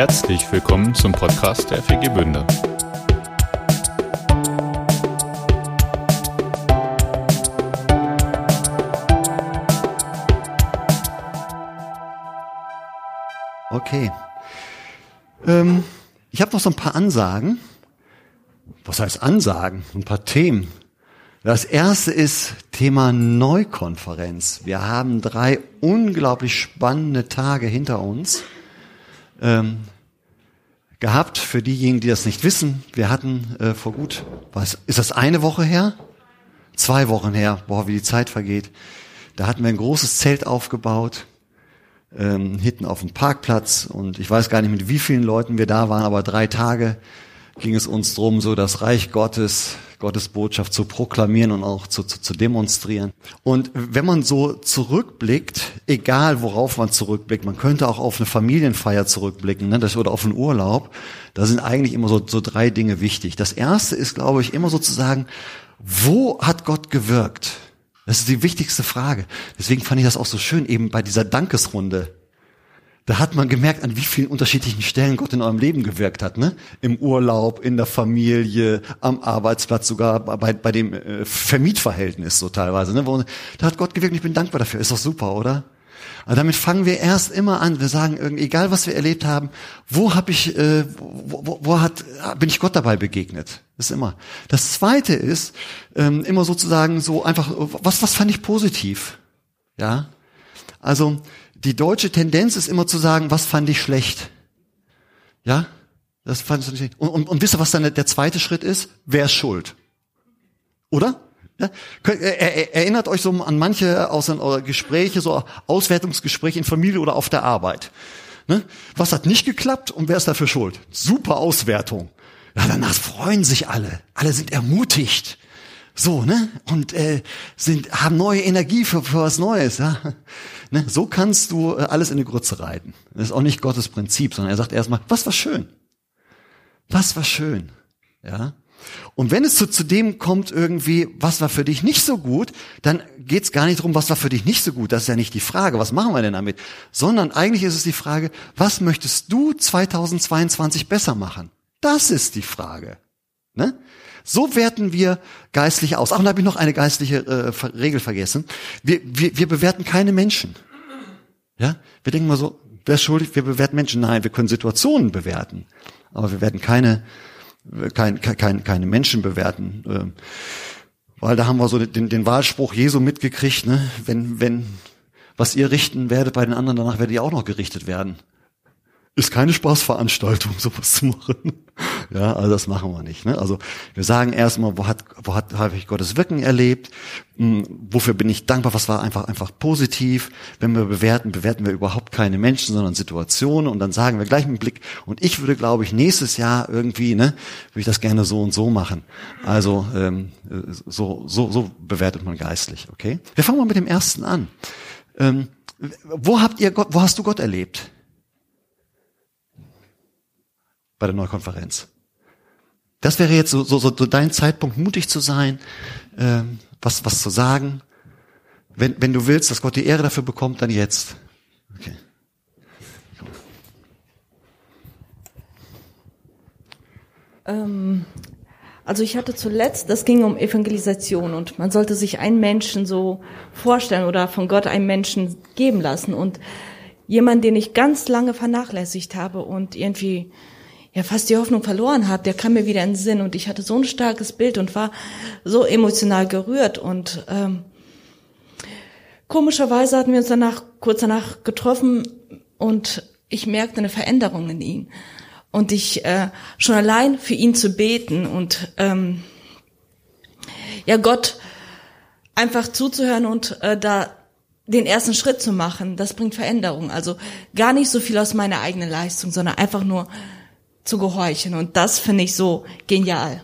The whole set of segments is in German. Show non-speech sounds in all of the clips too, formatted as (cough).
Herzlich willkommen zum Podcast der FG Bünde. Okay. Ähm, ich habe noch so ein paar Ansagen. Was heißt Ansagen? Ein paar Themen. Das erste ist Thema Neukonferenz. Wir haben drei unglaublich spannende Tage hinter uns ähm, gehabt. Für diejenigen, die das nicht wissen, wir hatten äh, vor gut, was ist das eine Woche her? Zwei Wochen her, boah, wie die Zeit vergeht. Da hatten wir ein großes Zelt aufgebaut, ähm, hinten auf dem Parkplatz und ich weiß gar nicht, mit wie vielen Leuten wir da waren, aber drei Tage ging es uns drum, so das Reich Gottes, Gottes Botschaft zu proklamieren und auch zu, zu, zu demonstrieren. Und wenn man so zurückblickt, egal worauf man zurückblickt, man könnte auch auf eine Familienfeier zurückblicken ne, das, oder auf einen Urlaub, da sind eigentlich immer so, so drei Dinge wichtig. Das erste ist, glaube ich, immer sozusagen, wo hat Gott gewirkt? Das ist die wichtigste Frage. Deswegen fand ich das auch so schön, eben bei dieser Dankesrunde. Da hat man gemerkt, an wie vielen unterschiedlichen Stellen Gott in eurem Leben gewirkt hat. Ne? Im Urlaub, in der Familie, am Arbeitsplatz, sogar bei, bei dem äh, Vermietverhältnis so teilweise. Ne? Wo, da hat Gott gewirkt und ich bin dankbar dafür. Ist doch super, oder? Aber damit fangen wir erst immer an. Wir sagen, egal was wir erlebt haben, wo habe ich, äh, wo, wo, wo hat, bin ich Gott dabei begegnet? Das ist immer. Das Zweite ist ähm, immer sozusagen so einfach, was was fand ich positiv? Ja, also die deutsche Tendenz ist immer zu sagen, was fand ich schlecht? Ja, das fand ich schlecht. Und, und, und wisst ihr, was dann der zweite Schritt ist? Wer ist schuld? Oder? Ja? Erinnert euch so an manche aus den Gespräche, so Auswertungsgespräche in Familie oder auf der Arbeit. Ne? Was hat nicht geklappt und wer ist dafür schuld? Super Auswertung. Ja, danach freuen sich alle. Alle sind ermutigt. So, ne? Und äh, sind, haben neue Energie für, für was Neues. Ja? Ne? So kannst du äh, alles in die Grütze reiten. Das ist auch nicht Gottes Prinzip, sondern er sagt erstmal, was war schön? Was war schön? Ja? Und wenn es zu, zu dem kommt irgendwie, was war für dich nicht so gut, dann geht es gar nicht darum, was war für dich nicht so gut. Das ist ja nicht die Frage, was machen wir denn damit? Sondern eigentlich ist es die Frage, was möchtest du 2022 besser machen? Das ist die Frage. Ne? So werten wir geistlich aus. Ach, und da habe ich noch eine geistliche äh, Regel vergessen. Wir, wir, wir bewerten keine Menschen. Ja, wir denken mal so, wer ist schuldig? Wir bewerten Menschen. Nein, wir können Situationen bewerten, aber wir werden keine kein, kein, keine Menschen bewerten. Ähm, weil da haben wir so den, den Wahlspruch Jesu mitgekriegt, ne? wenn, wenn, was ihr richten werdet bei den anderen, danach werdet ihr auch noch gerichtet werden ist keine Spaßveranstaltung, (laughs) sowas zu machen. Ja, also das machen wir nicht. Ne? Also wir sagen erstmal, wo hat, wo hat, habe ich Gottes Wirken erlebt? Hm, wofür bin ich dankbar? Was war einfach, einfach positiv? Wenn wir bewerten, bewerten wir überhaupt keine Menschen, sondern Situationen und dann sagen wir gleich mit Blick. Und ich würde, glaube ich, nächstes Jahr irgendwie, ne, würde ich das gerne so und so machen. Also ähm, so, so, so bewertet man geistlich. Okay? Wir fangen mal mit dem ersten an. Ähm, wo habt ihr Gott, wo hast du Gott erlebt? Bei der Neukonferenz. Das wäre jetzt so, so, so dein Zeitpunkt, mutig zu sein, äh, was, was zu sagen. Wenn, wenn du willst, dass Gott die Ehre dafür bekommt, dann jetzt. Okay. Ähm, also ich hatte zuletzt, das ging um Evangelisation und man sollte sich einen Menschen so vorstellen oder von Gott einen Menschen geben lassen und jemand, den ich ganz lange vernachlässigt habe und irgendwie ja fast die Hoffnung verloren habe, der kam mir wieder in den Sinn und ich hatte so ein starkes Bild und war so emotional gerührt und ähm, komischerweise hatten wir uns danach kurz danach getroffen und ich merkte eine Veränderung in ihm und ich äh, schon allein für ihn zu beten und ähm, ja Gott einfach zuzuhören und äh, da den ersten Schritt zu machen, das bringt Veränderung. Also gar nicht so viel aus meiner eigenen Leistung, sondern einfach nur zu gehorchen. Und das finde ich so genial.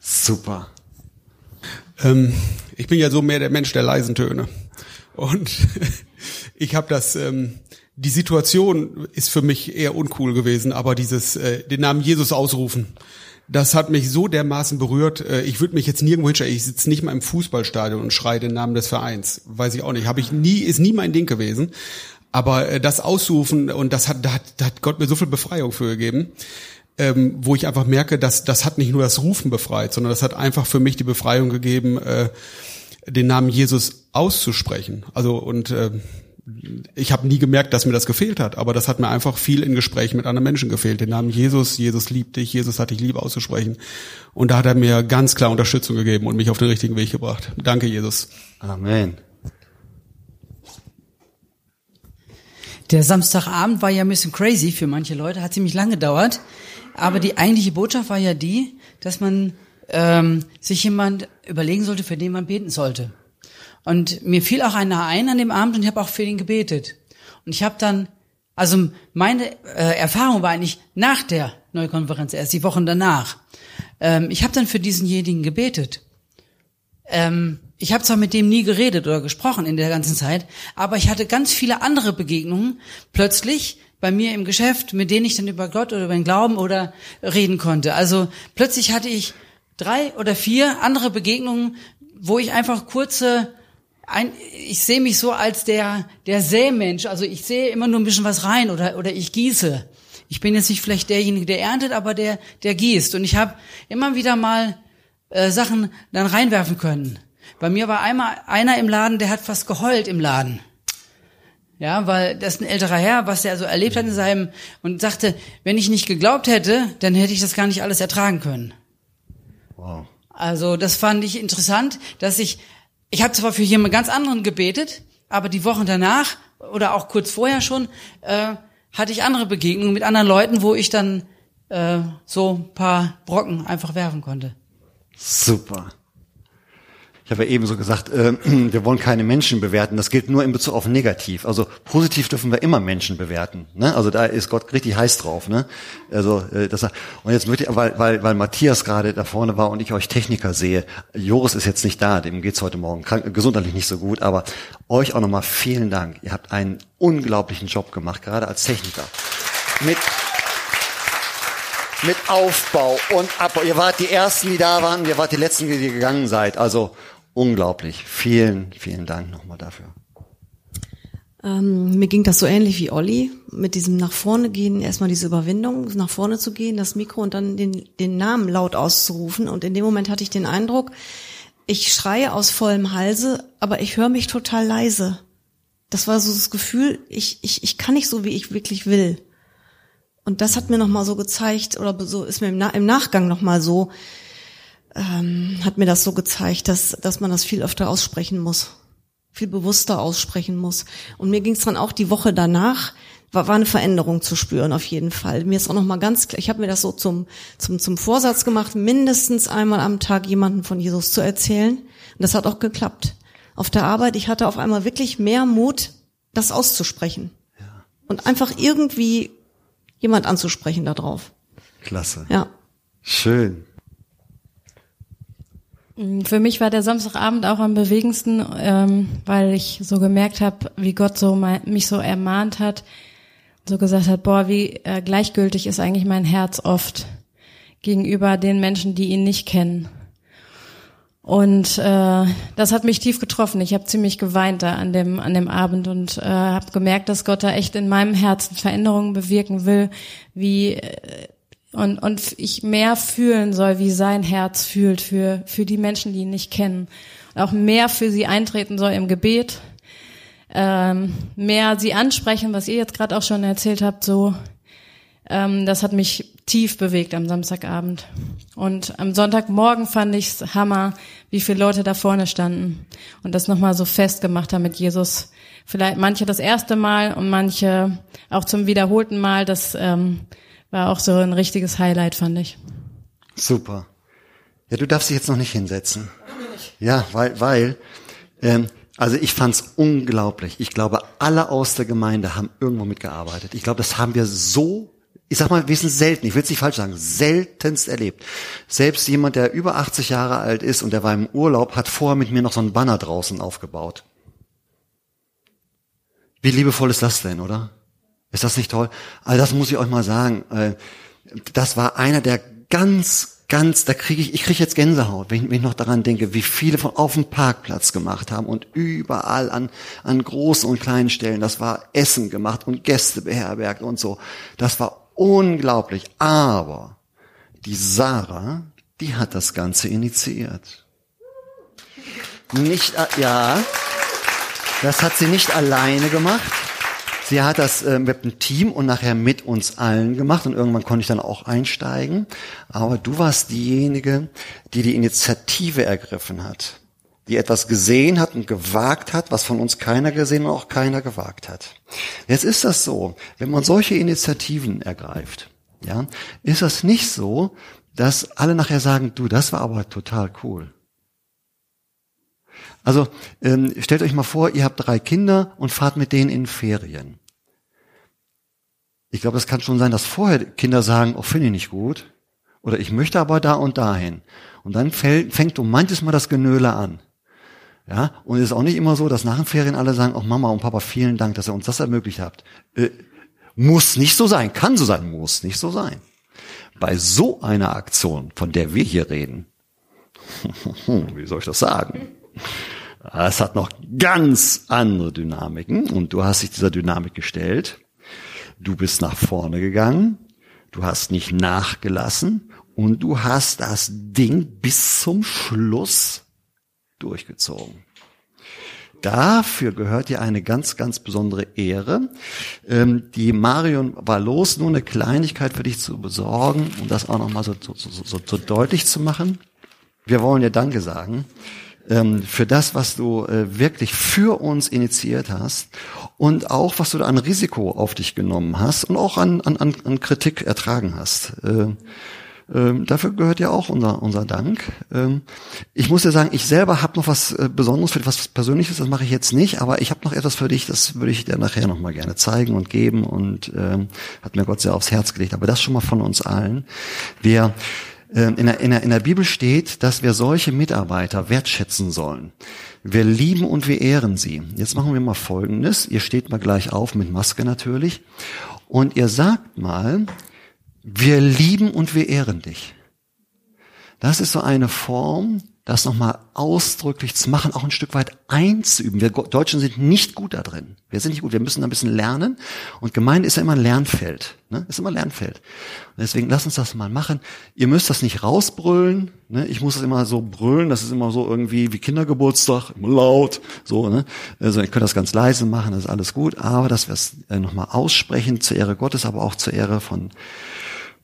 Super. Ähm, ich bin ja so mehr der Mensch der leisen Töne. Und (laughs) ich habe das, ähm, die Situation ist für mich eher uncool gewesen, aber dieses, äh, den Namen Jesus ausrufen, das hat mich so dermaßen berührt. Äh, ich würde mich jetzt nirgendwo hinstellen. Ich sitze nicht mal im Fußballstadion und schreie den Namen des Vereins. Weiß ich auch nicht. Habe ich nie, ist nie mein Ding gewesen. Aber äh, das auszurufen und das hat, da hat, da hat Gott mir so viel Befreiung für gegeben, ähm, wo ich einfach merke, dass das hat nicht nur das Rufen befreit, sondern das hat einfach für mich die Befreiung gegeben, äh, den Namen Jesus auszusprechen. Also und äh, ich habe nie gemerkt, dass mir das gefehlt hat, aber das hat mir einfach viel in Gesprächen mit anderen Menschen gefehlt. Den Namen Jesus, Jesus liebt dich, Jesus hat dich lieb auszusprechen. Und da hat er mir ganz klar Unterstützung gegeben und mich auf den richtigen Weg gebracht. Danke, Jesus. Amen. Der Samstagabend war ja ein bisschen crazy für manche Leute, hat ziemlich lange gedauert. Aber die eigentliche Botschaft war ja die, dass man ähm, sich jemand überlegen sollte, für den man beten sollte. Und mir fiel auch einer ein an dem Abend und ich habe auch für ihn gebetet. Und ich habe dann, also meine äh, Erfahrung war eigentlich nach der Neukonferenz, erst die Wochen danach. Ähm, ich habe dann für diesenjenigen gebetet. Ähm, ich habe zwar mit dem nie geredet oder gesprochen in der ganzen Zeit, aber ich hatte ganz viele andere Begegnungen plötzlich bei mir im Geschäft, mit denen ich dann über Gott oder über den Glauben oder reden konnte. Also plötzlich hatte ich drei oder vier andere Begegnungen, wo ich einfach kurze ein, ich sehe mich so als der, der Sämensch. Also ich sehe immer nur ein bisschen was rein oder, oder ich gieße. Ich bin jetzt nicht vielleicht derjenige, der erntet, aber der, der gießt. Und ich habe immer wieder mal äh, Sachen dann reinwerfen können. Bei mir war einmal einer im Laden, der hat fast geheult im Laden. Ja, weil das ist ein älterer Herr, was er so erlebt hat in seinem, und sagte, wenn ich nicht geglaubt hätte, dann hätte ich das gar nicht alles ertragen können. Wow. Also das fand ich interessant, dass ich ich habe zwar für jemand ganz anderen gebetet, aber die Wochen danach oder auch kurz vorher schon äh, hatte ich andere Begegnungen mit anderen Leuten, wo ich dann äh, so ein paar Brocken einfach werfen konnte. Super. Ich habe ja eben so gesagt, äh, (clears throat) wir wollen keine Menschen bewerten. Das gilt nur in Bezug auf negativ. Also positiv dürfen wir immer Menschen bewerten. Ne? Also da ist Gott richtig heiß drauf. Ne? Also äh, das, und jetzt möchte ich, weil, weil, weil Matthias gerade da vorne war und ich euch Techniker sehe. Joris ist jetzt nicht da, dem geht's heute Morgen krank, gesundheitlich nicht so gut. Aber euch auch nochmal vielen Dank. Ihr habt einen unglaublichen Job gemacht, gerade als Techniker. Mit mit Aufbau und Abbau. Ihr wart die Ersten, die da waren, ihr wart die Letzten, die gegangen seid. Also unglaublich. Vielen, vielen Dank nochmal dafür. Ähm, mir ging das so ähnlich wie Olli, mit diesem nach vorne gehen, erstmal diese Überwindung, nach vorne zu gehen, das Mikro und dann den, den Namen laut auszurufen. Und in dem Moment hatte ich den Eindruck, ich schreie aus vollem Halse, aber ich höre mich total leise. Das war so das Gefühl, ich, ich, ich kann nicht so, wie ich wirklich will. Und das hat mir nochmal so gezeigt, oder so ist mir im, Na im Nachgang nochmal so, ähm, hat mir das so gezeigt, dass, dass man das viel öfter aussprechen muss, viel bewusster aussprechen muss. Und mir ging es dann auch die Woche danach, war, war eine Veränderung zu spüren auf jeden Fall. Mir ist auch noch mal ganz klar, ich habe mir das so zum, zum, zum Vorsatz gemacht, mindestens einmal am Tag jemanden von Jesus zu erzählen. Und das hat auch geklappt. Auf der Arbeit, ich hatte auf einmal wirklich mehr Mut, das auszusprechen. Ja. Und einfach irgendwie jemand anzusprechen darauf. Klasse. Ja. Schön. Mm, für mich war der Samstagabend auch am bewegendsten, ähm, weil ich so gemerkt habe, wie Gott so mein, mich so ermahnt hat, so gesagt hat, boah, wie äh, gleichgültig ist eigentlich mein Herz oft gegenüber den Menschen, die ihn nicht kennen. Und äh, das hat mich tief getroffen. Ich habe ziemlich geweint da an dem an dem Abend und äh, habe gemerkt, dass Gott da echt in meinem Herzen Veränderungen bewirken will, wie äh, und, und ich mehr fühlen soll, wie sein Herz fühlt für, für die Menschen, die ihn nicht kennen. Und auch mehr für sie eintreten soll im Gebet, ähm, mehr sie ansprechen, was ihr jetzt gerade auch schon erzählt habt, so. Ähm, das hat mich tief bewegt am Samstagabend. Und am Sonntagmorgen fand ich's Hammer, wie viele Leute da vorne standen und das nochmal so festgemacht haben mit Jesus. Vielleicht manche das erste Mal und manche auch zum wiederholten Mal. Das ähm, war auch so ein richtiges Highlight, fand ich. Super. Ja, du darfst dich jetzt noch nicht hinsetzen. Ja, weil, weil, ähm, also ich fand's unglaublich. Ich glaube, alle aus der Gemeinde haben irgendwo mitgearbeitet. Ich glaube, das haben wir so, ich sag mal, wir sind selten, ich will es nicht falsch sagen, seltenst erlebt. Selbst jemand, der über 80 Jahre alt ist und der war im Urlaub, hat vorher mit mir noch so einen Banner draußen aufgebaut. Wie liebevoll ist das denn, oder? Ist das nicht toll? Also das muss ich euch mal sagen. Äh, das war einer der ganz ganz, da kriege ich, ich kriege jetzt Gänsehaut, wenn ich, wenn ich noch daran denke, wie viele von auf dem Parkplatz gemacht haben und überall an, an großen und kleinen Stellen. Das war Essen gemacht und Gäste beherbergt und so. Das war unglaublich. Aber die Sarah, die hat das Ganze initiiert. Nicht, ja, das hat sie nicht alleine gemacht. Sie hat das äh, mit dem Team und nachher mit uns allen gemacht und irgendwann konnte ich dann auch einsteigen. Aber du warst diejenige, die die Initiative ergriffen hat, die etwas gesehen hat und gewagt hat, was von uns keiner gesehen und auch keiner gewagt hat. Jetzt ist das so, wenn man solche Initiativen ergreift, ja, ist das nicht so, dass alle nachher sagen, du, das war aber total cool. Also ähm, stellt euch mal vor, ihr habt drei Kinder und fahrt mit denen in Ferien. Ich glaube, es kann schon sein, dass vorher Kinder sagen, oh, finde ich nicht gut. Oder ich möchte aber da und dahin. Und dann fällt, fängt um manches Mal das Genöle an. Ja, und es ist auch nicht immer so, dass nach den Ferien alle sagen, oh Mama und Papa, vielen Dank, dass ihr uns das ermöglicht habt. Äh, muss nicht so sein, kann so sein, muss nicht so sein. Bei so einer Aktion, von der wir hier reden, (laughs) wie soll ich das sagen? Es hat noch ganz andere Dynamiken und du hast dich dieser Dynamik gestellt. Du bist nach vorne gegangen, du hast nicht nachgelassen und du hast das Ding bis zum Schluss durchgezogen. Dafür gehört dir eine ganz, ganz besondere Ehre. Ähm, die Marion war los, nur eine Kleinigkeit für dich zu besorgen, um das auch nochmal so, so, so, so deutlich zu machen. Wir wollen dir Danke sagen für das, was du äh, wirklich für uns initiiert hast und auch, was du da an Risiko auf dich genommen hast und auch an, an, an Kritik ertragen hast. Äh, ähm, dafür gehört ja auch unser, unser Dank. Ähm, ich muss ja sagen, ich selber habe noch was äh, Besonderes für dich, was Persönliches, das mache ich jetzt nicht, aber ich habe noch etwas für dich, das würde ich dir nachher noch mal gerne zeigen und geben und ähm, hat mir Gott sehr aufs Herz gelegt. Aber das schon mal von uns allen. Wir ähm, in der, in, der, in der Bibel steht, dass wir solche Mitarbeiter wertschätzen sollen. Wir lieben und wir ehren sie. Jetzt machen wir mal Folgendes. Ihr steht mal gleich auf mit Maske natürlich. Und ihr sagt mal, wir lieben und wir ehren dich. Das ist so eine Form, das nochmal ausdrücklich zu machen, auch ein Stück weit einzuüben. Wir Deutschen sind nicht gut da drin. Wir sind nicht gut. Wir müssen da ein bisschen lernen. Und Gemeinde ist ja immer ein Lernfeld. Ne? Ist immer ein Lernfeld. Und deswegen lass uns das mal machen. Ihr müsst das nicht rausbrüllen. Ne? Ich muss das immer so brüllen. Das ist immer so irgendwie wie Kindergeburtstag, immer laut. So, ne? Also ihr könnt das ganz leise machen. Das ist alles gut. Aber dass wir es äh, nochmal aussprechen zur Ehre Gottes, aber auch zur Ehre von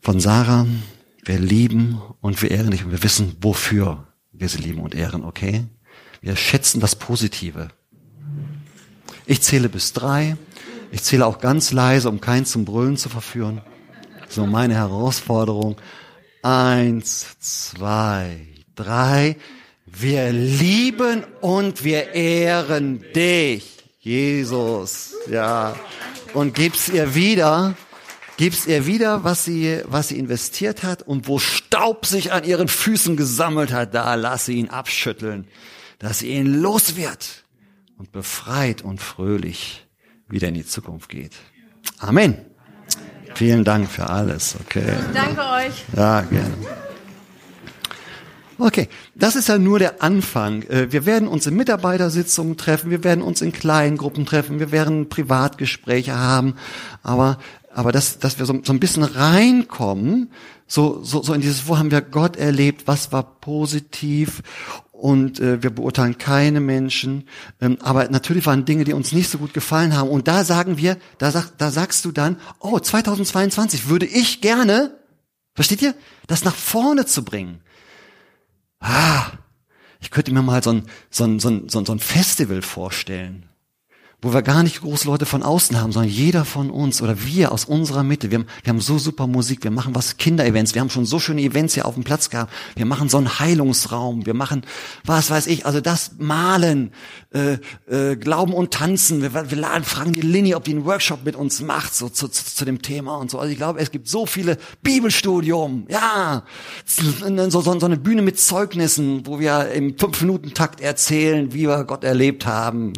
von Sarah. Wir lieben und wir ehren dich und wir wissen wofür wir sie lieben und ehren, okay? Wir schätzen das Positive. Ich zähle bis drei. Ich zähle auch ganz leise, um keinen zum Brüllen zu verführen. So meine Herausforderung. Eins, zwei, drei. Wir lieben und wir ehren dich, Jesus. Ja. Und gib's ihr wieder gibst ihr wieder, was sie, was sie investiert hat und wo Staub sich an ihren Füßen gesammelt hat, da lass sie ihn abschütteln, dass sie ihn los wird und befreit und fröhlich wieder in die Zukunft geht. Amen. Vielen Dank für alles. Okay. Danke euch. Ja, gerne. Okay, das ist ja nur der Anfang. Äh, wir werden uns in Mitarbeitersitzungen treffen, wir werden uns in kleinen Gruppen treffen, wir werden Privatgespräche haben, aber aber dass, dass wir so, so ein bisschen reinkommen, so, so, so in dieses, wo haben wir Gott erlebt, was war positiv und äh, wir beurteilen keine Menschen, ähm, aber natürlich waren Dinge, die uns nicht so gut gefallen haben. Und da sagen wir, da, sag, da sagst du dann, oh, 2022 würde ich gerne, versteht ihr, das nach vorne zu bringen. Ah, ich könnte mir mal so ein, so ein, so ein, so ein Festival vorstellen wo wir gar nicht große Leute von außen haben, sondern jeder von uns oder wir aus unserer Mitte. Wir haben, wir haben so super Musik, wir machen was Kinderevents, wir haben schon so schöne Events hier auf dem Platz gehabt. Wir machen so einen Heilungsraum, wir machen was weiß ich, also das Malen, äh, äh, Glauben und Tanzen. Wir, wir laden, fragen die Lini, ob die einen Workshop mit uns macht, so zu, zu, zu dem Thema und so. Also ich glaube, es gibt so viele Bibelstudium, ja, so, so, so eine Bühne mit Zeugnissen, wo wir im fünf Minuten Takt erzählen, wie wir Gott erlebt haben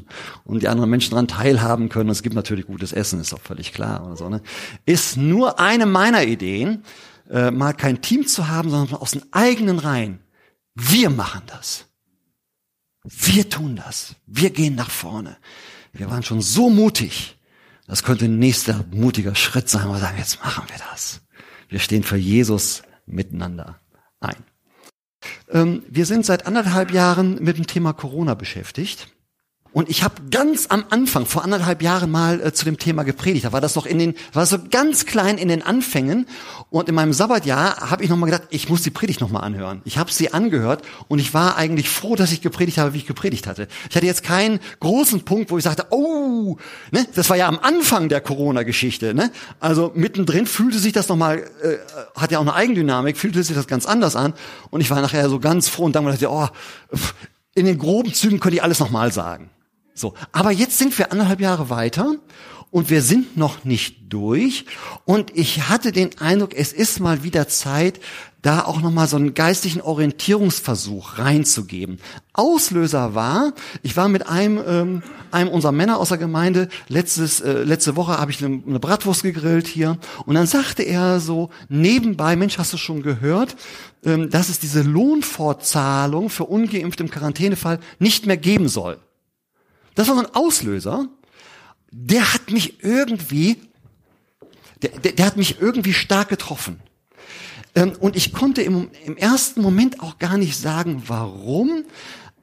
und die anderen Menschen daran teilhaben können. Es gibt natürlich gutes Essen, ist auch völlig klar oder so. Ne? Ist nur eine meiner Ideen. äh, mal kein Team zu haben, sondern aus den eigenen Reihen. Wir machen das. Wir tun das. Wir gehen nach vorne. Wir waren schon so mutig. Das könnte ein nächster mutiger Schritt sein, wo wir sagen, jetzt machen wir das. Wir stehen für Jesus miteinander ein. Ähm, wir sind seit anderthalb Jahren mit dem Thema Corona beschäftigt. Und ich habe ganz am Anfang, vor anderthalb Jahren mal äh, zu dem Thema gepredigt. Da war das noch in den, war so ganz klein in den Anfängen. Und in meinem Sabbatjahr habe ich nochmal gedacht, ich muss die Predigt nochmal anhören. Ich habe sie angehört und ich war eigentlich froh, dass ich gepredigt habe, wie ich gepredigt hatte. Ich hatte jetzt keinen großen Punkt, wo ich sagte, oh, ne, das war ja am Anfang der Corona-Geschichte. Ne? Also mittendrin fühlte sich das nochmal, äh, hat ja auch eine Eigendynamik, fühlte sich das ganz anders an. Und ich war nachher so ganz froh und dann dachte, oh, in den groben Zügen könnte ich alles nochmal sagen. So, aber jetzt sind wir anderthalb Jahre weiter und wir sind noch nicht durch. Und ich hatte den Eindruck, es ist mal wieder Zeit, da auch nochmal so einen geistlichen Orientierungsversuch reinzugeben. Auslöser war, ich war mit einem, ähm, einem unserer Männer aus der Gemeinde, letztes, äh, letzte Woche habe ich eine, eine Bratwurst gegrillt hier und dann sagte er so nebenbei, Mensch, hast du schon gehört, ähm, dass es diese Lohnfortzahlung für Ungeimpfte im Quarantänefall nicht mehr geben soll. Das war so ein Auslöser, der hat mich irgendwie, der, der, der hat mich irgendwie stark getroffen. Ähm, und ich konnte im, im ersten Moment auch gar nicht sagen, warum,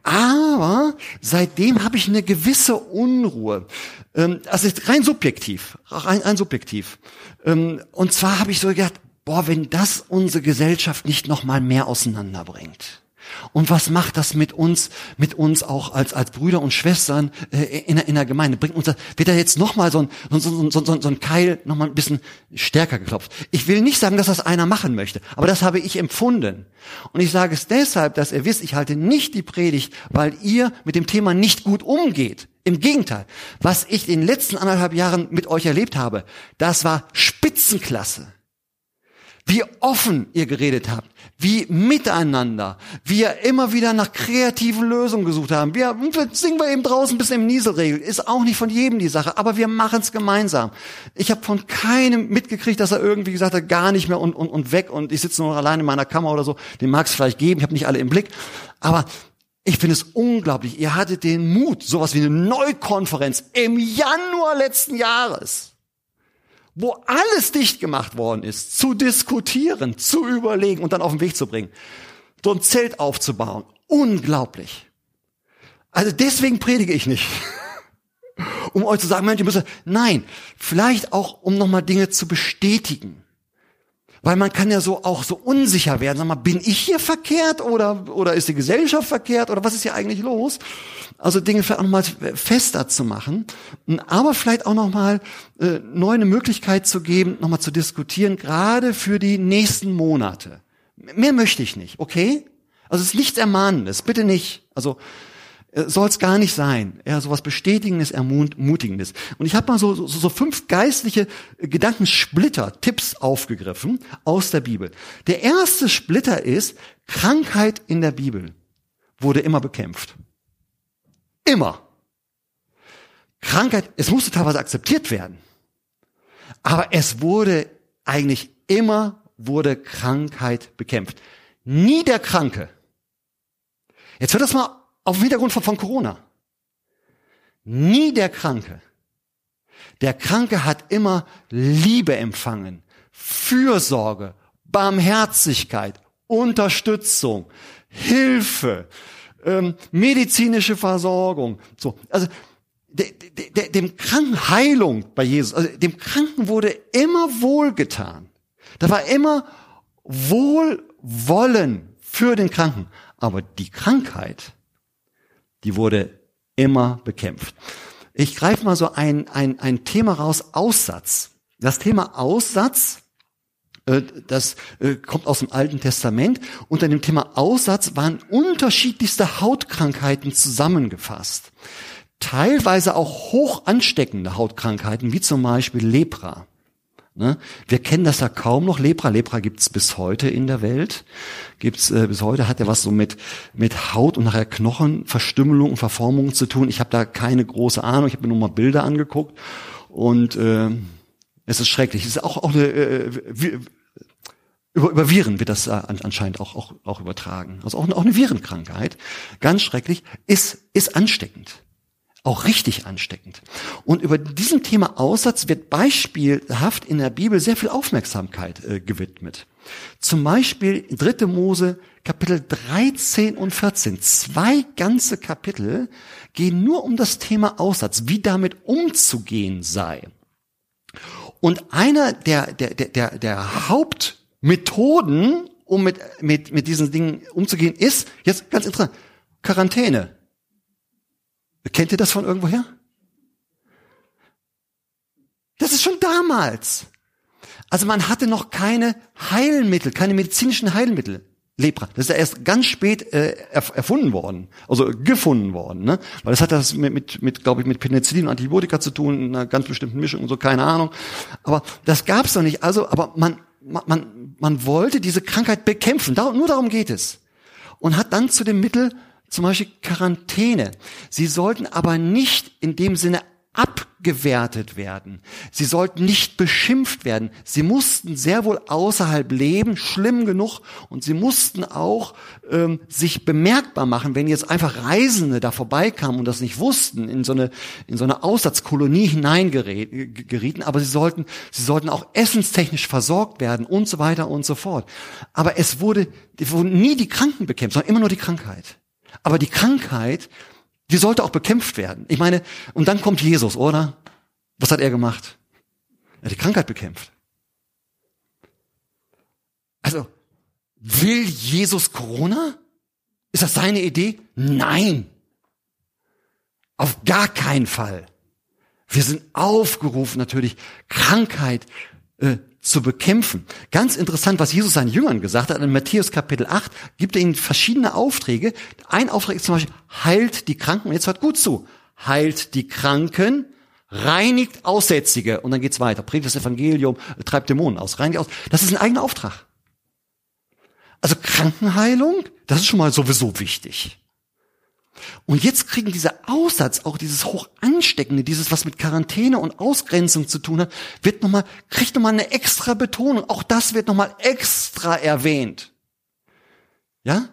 aber seitdem habe ich eine gewisse Unruhe. Ähm, also rein subjektiv, rein, rein subjektiv. Ähm, und zwar habe ich so gedacht, boah, wenn das unsere Gesellschaft nicht noch mal mehr auseinanderbringt. Und was macht das mit uns, mit uns auch als, als Brüder und Schwestern äh, in, in der Gemeinde? Bringt uns das, wird da jetzt nochmal so ein, so, so, so, so, so ein Keil nochmal ein bisschen stärker geklopft? Ich will nicht sagen, dass das einer machen möchte, aber das habe ich empfunden. Und ich sage es deshalb, dass ihr wisst, ich halte nicht die Predigt, weil ihr mit dem Thema nicht gut umgeht. Im Gegenteil, was ich in den letzten anderthalb Jahren mit euch erlebt habe, das war Spitzenklasse wie offen ihr geredet habt, wie miteinander, wie ihr immer wieder nach kreativen Lösungen gesucht haben. Wir singen wir eben draußen bis im Nieselregel, ist auch nicht von jedem die Sache, aber wir machen es gemeinsam. Ich habe von keinem mitgekriegt, dass er irgendwie gesagt hat, gar nicht mehr und, und, und weg und ich sitze nur noch allein in meiner Kammer oder so. Den mag es vielleicht geben, ich habe nicht alle im Blick, aber ich finde es unglaublich. Ihr hattet den Mut, sowas wie eine Neukonferenz im Januar letzten Jahres wo alles dicht gemacht worden ist, zu diskutieren, zu überlegen und dann auf den Weg zu bringen. So ein Zelt aufzubauen. Unglaublich. Also deswegen predige ich nicht. (laughs) um euch zu sagen, Mensch, ihr müsst, nein, vielleicht auch, um nochmal Dinge zu bestätigen. Weil man kann ja so auch so unsicher werden. Sag mal, bin ich hier verkehrt oder, oder ist die Gesellschaft verkehrt oder was ist hier eigentlich los? Also Dinge vielleicht auch nochmal fester zu machen, aber vielleicht auch nochmal äh, neu eine Möglichkeit zu geben, nochmal zu diskutieren, gerade für die nächsten Monate. Mehr möchte ich nicht, okay? Also es ist nichts Ermahnendes, bitte nicht. Also soll es gar nicht sein. Ja, sowas Bestätigendes, Ermutigendes. Und ich habe mal so, so, so fünf geistliche Gedankensplitter, Tipps aufgegriffen aus der Bibel. Der erste Splitter ist, Krankheit in der Bibel wurde immer bekämpft. Immer. Krankheit, es musste teilweise akzeptiert werden. Aber es wurde eigentlich immer wurde Krankheit bekämpft. Nie der Kranke. Jetzt hört das mal auf dem Hintergrund von, von Corona. Nie der Kranke. Der Kranke hat immer Liebe empfangen, Fürsorge, Barmherzigkeit, Unterstützung, Hilfe, ähm, medizinische Versorgung. So, also de, de, de, dem Kranken Heilung bei Jesus, also dem Kranken wurde immer wohlgetan. Da war immer Wohlwollen für den Kranken. Aber die Krankheit, die wurde immer bekämpft. Ich greife mal so ein, ein, ein Thema raus, Aussatz. Das Thema Aussatz, äh, das äh, kommt aus dem Alten Testament. Unter dem Thema Aussatz waren unterschiedlichste Hautkrankheiten zusammengefasst. Teilweise auch hoch ansteckende Hautkrankheiten, wie zum Beispiel Lepra. Ne? Wir kennen das ja kaum noch. Lepra, Lepra gibt's bis heute in der Welt. Gibt's äh, bis heute hat er was so mit mit Haut und nachher Knochenverstümmelung und Verformung zu tun. Ich habe da keine große Ahnung. Ich habe mir nur mal Bilder angeguckt und äh, es ist schrecklich. Es ist auch auch eine äh, Über, über Viren wird das äh, anscheinend auch, auch, auch übertragen. Also auch, auch eine Virenkrankheit, ganz schrecklich, ist, ist ansteckend. Auch richtig ansteckend. Und über diesem Thema Aussatz wird beispielhaft in der Bibel sehr viel Aufmerksamkeit äh, gewidmet. Zum Beispiel 3. Mose Kapitel 13 und 14. Zwei ganze Kapitel gehen nur um das Thema Aussatz, wie damit umzugehen sei. Und einer der, der, der, der Hauptmethoden, um mit, mit, mit diesen Dingen umzugehen, ist, jetzt ganz interessant, Quarantäne. Kennt ihr das von irgendwoher? Das ist schon damals. Also man hatte noch keine Heilmittel, keine medizinischen Heilmittel. Lepra. Das ist ja erst ganz spät äh, erfunden worden, also gefunden worden, ne? Weil das hat das mit, mit, mit glaube ich, mit Penicillin und Antibiotika zu tun, in einer ganz bestimmten Mischung und so, keine Ahnung. Aber das gab's doch nicht. Also, aber man, man, man wollte diese Krankheit bekämpfen. Da, nur darum geht es. Und hat dann zu dem Mittel zum Beispiel Quarantäne. Sie sollten aber nicht in dem Sinne abgewertet werden. Sie sollten nicht beschimpft werden. Sie mussten sehr wohl außerhalb leben, schlimm genug, und sie mussten auch ähm, sich bemerkbar machen, wenn jetzt einfach Reisende da vorbeikamen und das nicht wussten, in so eine in so eine Aussatzkolonie hineingerieten. Aber sie sollten sie sollten auch essenstechnisch versorgt werden und so weiter und so fort. Aber es wurde, wurden nie die Kranken bekämpft, sondern immer nur die Krankheit. Aber die Krankheit die sollte auch bekämpft werden. Ich meine, und dann kommt Jesus, oder? Was hat er gemacht? Er hat die Krankheit bekämpft. Also, will Jesus Corona? Ist das seine Idee? Nein. Auf gar keinen Fall. Wir sind aufgerufen, natürlich Krankheit äh, zu bekämpfen. Ganz interessant, was Jesus seinen Jüngern gesagt hat. In Matthäus Kapitel 8 gibt er ihnen verschiedene Aufträge. Ein Auftrag ist zum Beispiel, heilt die Kranken. Und jetzt hört gut zu. Heilt die Kranken, reinigt Aussätzige. Und dann geht's weiter. Predigt das Evangelium, treibt Dämonen aus, reinigt aus. Das ist ein eigener Auftrag. Also Krankenheilung, das ist schon mal sowieso wichtig. Und jetzt kriegen dieser Aussatz, auch dieses hoch ansteckende, dieses was mit Quarantäne und Ausgrenzung zu tun hat, wird nochmal, kriegt nochmal eine extra Betonung. Auch das wird nochmal extra erwähnt. Ja?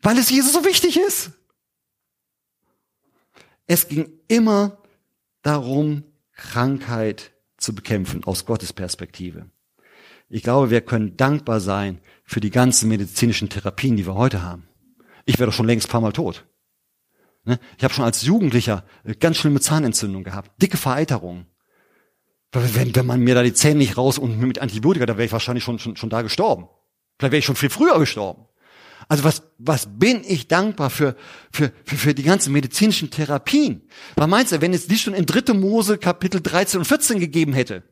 Weil es Jesus so wichtig ist. Es ging immer darum, Krankheit zu bekämpfen, aus Gottes Perspektive. Ich glaube, wir können dankbar sein für die ganzen medizinischen Therapien, die wir heute haben. Ich wäre doch schon längst ein paar Mal tot. Ne? Ich habe schon als Jugendlicher äh, ganz schlimme Zahnentzündung gehabt, dicke Vereiterung. Wenn, wenn man mir da die Zähne nicht raus und mit Antibiotika, da wäre ich wahrscheinlich schon, schon, schon da gestorben. Vielleicht wäre ich schon viel früher gestorben. Also was, was bin ich dankbar für, für, für, für die ganzen medizinischen Therapien? Was meinst du, wenn es die schon in 3. Mose Kapitel 13 und 14 gegeben hätte?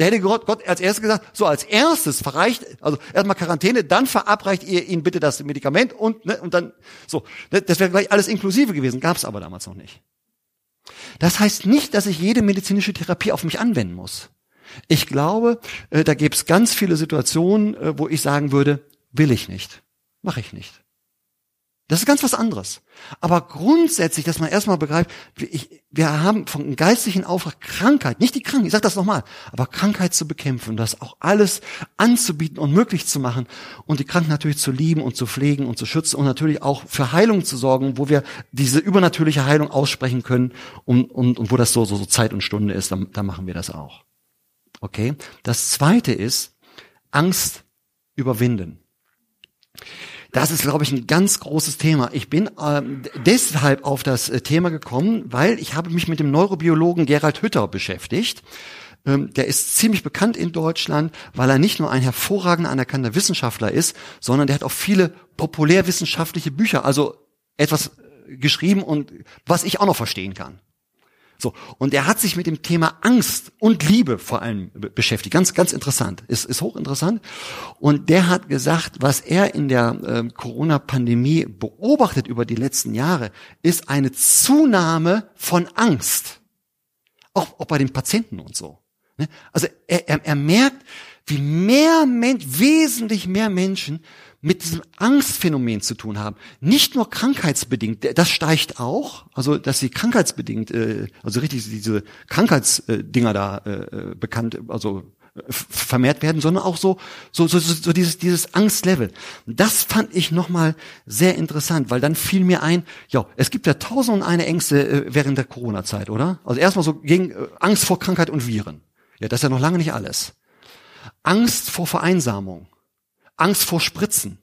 Da hätte Gott, Gott als erstes gesagt, so als erstes verreicht, also erstmal Quarantäne, dann verabreicht ihr ihnen bitte das Medikament und, ne, und dann, so. Ne, das wäre gleich alles inklusive gewesen, gab es aber damals noch nicht. Das heißt nicht, dass ich jede medizinische Therapie auf mich anwenden muss. Ich glaube, äh, da gäbe es ganz viele Situationen, äh, wo ich sagen würde, will ich nicht, mache ich nicht. Das ist ganz was anderes. Aber grundsätzlich, dass man erstmal begreift, wir haben vom geistlichen Auftrag Krankheit, nicht die Krankheit, ich sage das nochmal, aber Krankheit zu bekämpfen, das auch alles anzubieten und möglich zu machen und die Kranken natürlich zu lieben und zu pflegen und zu schützen und natürlich auch für Heilung zu sorgen, wo wir diese übernatürliche Heilung aussprechen können und, und, und wo das so, so, so Zeit und Stunde ist, dann, dann machen wir das auch. Okay? Das zweite ist Angst überwinden. Das ist, glaube ich, ein ganz großes Thema. Ich bin ähm, deshalb auf das äh, Thema gekommen, weil ich habe mich mit dem Neurobiologen Gerald Hütter beschäftigt. Ähm, der ist ziemlich bekannt in Deutschland, weil er nicht nur ein hervorragender anerkannter Wissenschaftler ist, sondern der hat auch viele populärwissenschaftliche Bücher, also etwas äh, geschrieben und was ich auch noch verstehen kann. So. Und er hat sich mit dem Thema Angst und Liebe vor allem beschäftigt. Ganz, ganz interessant. Ist, ist hochinteressant. Und der hat gesagt, was er in der äh, Corona-Pandemie beobachtet über die letzten Jahre, ist eine Zunahme von Angst. Auch, auch bei den Patienten und so. Ne? Also er, er, er merkt, wie mehr Mensch, wesentlich mehr Menschen mit diesem Angstphänomen zu tun haben. Nicht nur krankheitsbedingt, das steigt auch, also dass sie krankheitsbedingt, äh, also richtig diese Krankheitsdinger da äh, bekannt, also äh, vermehrt werden, sondern auch so, so, so, so, dieses, dieses Angstlevel. Das fand ich nochmal sehr interessant, weil dann fiel mir ein, ja, es gibt ja tausend und eine Ängste äh, während der Corona-Zeit, oder? Also erstmal so gegen äh, Angst vor Krankheit und Viren. Ja, das ist ja noch lange nicht alles. Angst vor Vereinsamung. Angst vor Spritzen.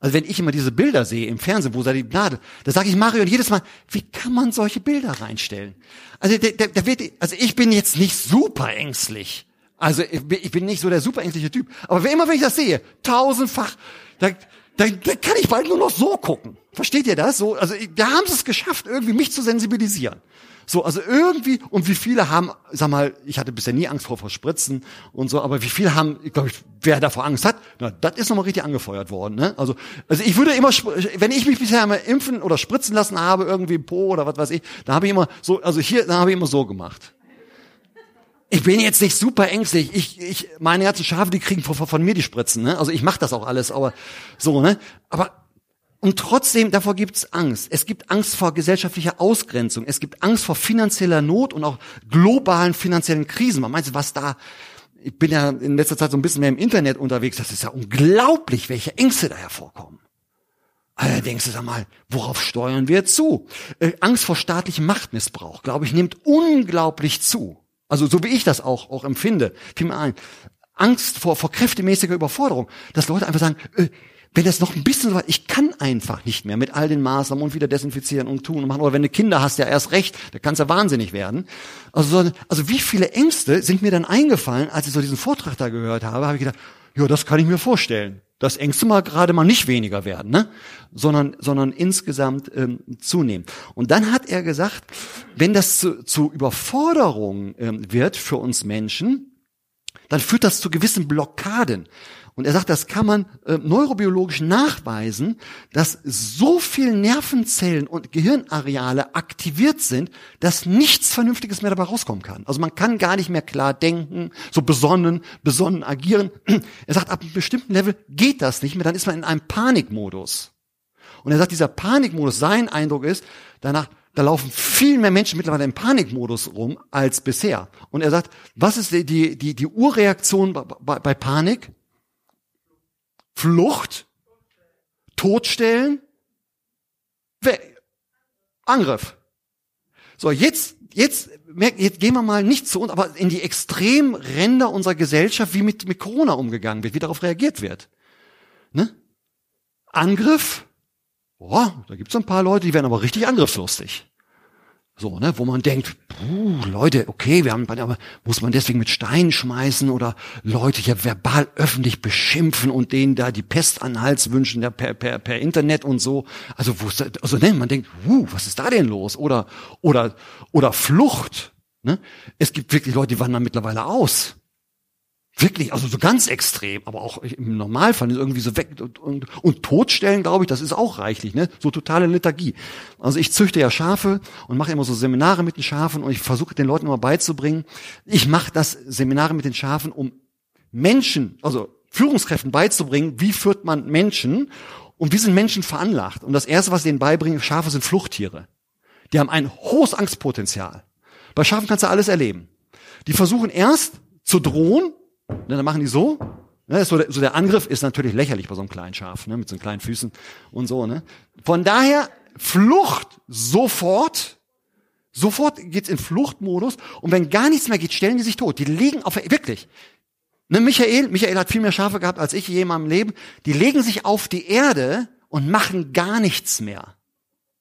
Also wenn ich immer diese Bilder sehe im Fernsehen, wo da die Nadel, da sage ich Mario jedes Mal, wie kann man solche Bilder reinstellen? Also der, der, der wird, also ich bin jetzt nicht super ängstlich. Also ich bin, ich bin nicht so der super ängstliche Typ. Aber immer wenn ich das sehe, tausendfach, da, da, da kann ich bald nur noch so gucken. Versteht ihr das? So, also da haben sie es geschafft, irgendwie mich zu sensibilisieren. So, also irgendwie, und wie viele haben, sag mal, ich hatte bisher nie Angst vor, vor Spritzen und so, aber wie viele haben, ich glaube, wer davor Angst hat, na, das ist nochmal richtig angefeuert worden, ne? Also, also ich würde immer, wenn ich mich bisher mal impfen oder spritzen lassen habe, irgendwie Po oder was weiß ich, da habe ich immer so, also hier, da habe ich immer so gemacht. Ich bin jetzt nicht super ängstlich. Ich, ich, meine ganzen Schafe, die kriegen von, von mir die Spritzen, ne? Also ich mache das auch alles, aber so, ne? Aber und trotzdem, davor gibt's Angst. Es gibt Angst vor gesellschaftlicher Ausgrenzung. Es gibt Angst vor finanzieller Not und auch globalen finanziellen Krisen. Man meint, was da, ich bin ja in letzter Zeit so ein bisschen mehr im Internet unterwegs. Das ist ja unglaublich, welche Ängste da hervorkommen. Denkst du, sag mal, worauf steuern wir zu? Äh, Angst vor staatlichem Machtmissbrauch, glaube ich, nimmt unglaublich zu. Also so wie ich das auch, auch empfinde, fiel mir ein. Angst vor, vor kräftemäßiger Überforderung, dass Leute einfach sagen, äh, wenn das noch ein bisschen so ich kann einfach nicht mehr mit all den Maßnahmen und wieder desinfizieren und tun und machen. Oder wenn du Kinder hast, ja erst recht, da kannst du ja wahnsinnig werden. Also, so, also wie viele Ängste sind mir dann eingefallen, als ich so diesen Vortrag da gehört habe, habe ich gedacht, ja, das kann ich mir vorstellen. Dass Ängste mal gerade mal nicht weniger werden, ne? sondern, sondern insgesamt ähm, zunehmen. Und dann hat er gesagt, wenn das zu, zu Überforderung ähm, wird für uns Menschen, dann führt das zu gewissen Blockaden. Und er sagt, das kann man äh, neurobiologisch nachweisen, dass so viel Nervenzellen und Gehirnareale aktiviert sind, dass nichts Vernünftiges mehr dabei rauskommen kann. Also man kann gar nicht mehr klar denken, so besonnen, besonnen agieren. (clears throat) Er sagt, ab einem bestimmten Level geht das nicht mehr, dann ist man in einem Panikmodus. Und er sagt, dieser Panikmodus, sein Eindruck ist, danach, da laufen viel mehr Menschen mittlerweile im Panikmodus rum als bisher. Und er sagt, was ist die, die, die, Urreaktion bei, bei, bei Panik? Flucht, Todstellen, We Angriff. So, jetzt, jetzt, jetzt gehen wir mal nicht zu uns, aber in die Extremränder unserer Gesellschaft, wie mit, mit Corona umgegangen wird, wie darauf reagiert wird. Ne? Angriff, boah, da gibt's ein paar Leute, die werden aber richtig angriffslustig. So, ne, wo man denkt, puh, Leute, okay, wir haben, aber muss man deswegen mit Steinen schmeißen oder Leute ja verbal öffentlich beschimpfen und denen da die Pest an Hals wünschen, ja, per, per, per Internet und so. Also, wo ist also, ne, man denkt, puh, was ist da denn los? Oder, oder, oder Flucht, ne? Es gibt wirklich Leute, die wandern mittlerweile aus. Wirklich, also so ganz extrem, aber auch im Normalfall ist irgendwie so weg und, und, und Totstellen, glaube ich, das ist auch reichlich, ne? So totale Lethargie. Also ich züchte ja Schafe und mache immer so Seminare mit den Schafen und ich versuche den Leuten immer beizubringen. Ich mache das Seminare mit den Schafen, um Menschen, also Führungskräften beizubringen, wie führt man Menschen und wie sind Menschen veranlagt. Und das erste, was ich denen beibringe, Schafe sind Fluchttiere. Die haben ein hohes Angstpotenzial. Bei Schafen kannst du alles erleben. Die versuchen erst zu drohen, Ne, dann machen die so. Ne, so, der, so der Angriff ist natürlich lächerlich bei so einem kleinen Schaf, ne, mit so kleinen Füßen und so. Ne. Von daher Flucht sofort. Sofort geht's in Fluchtmodus und wenn gar nichts mehr geht, stellen die sich tot. Die liegen auf wirklich. Ne, Michael, Michael hat viel mehr Schafe gehabt als ich je in meinem Leben. Die legen sich auf die Erde und machen gar nichts mehr.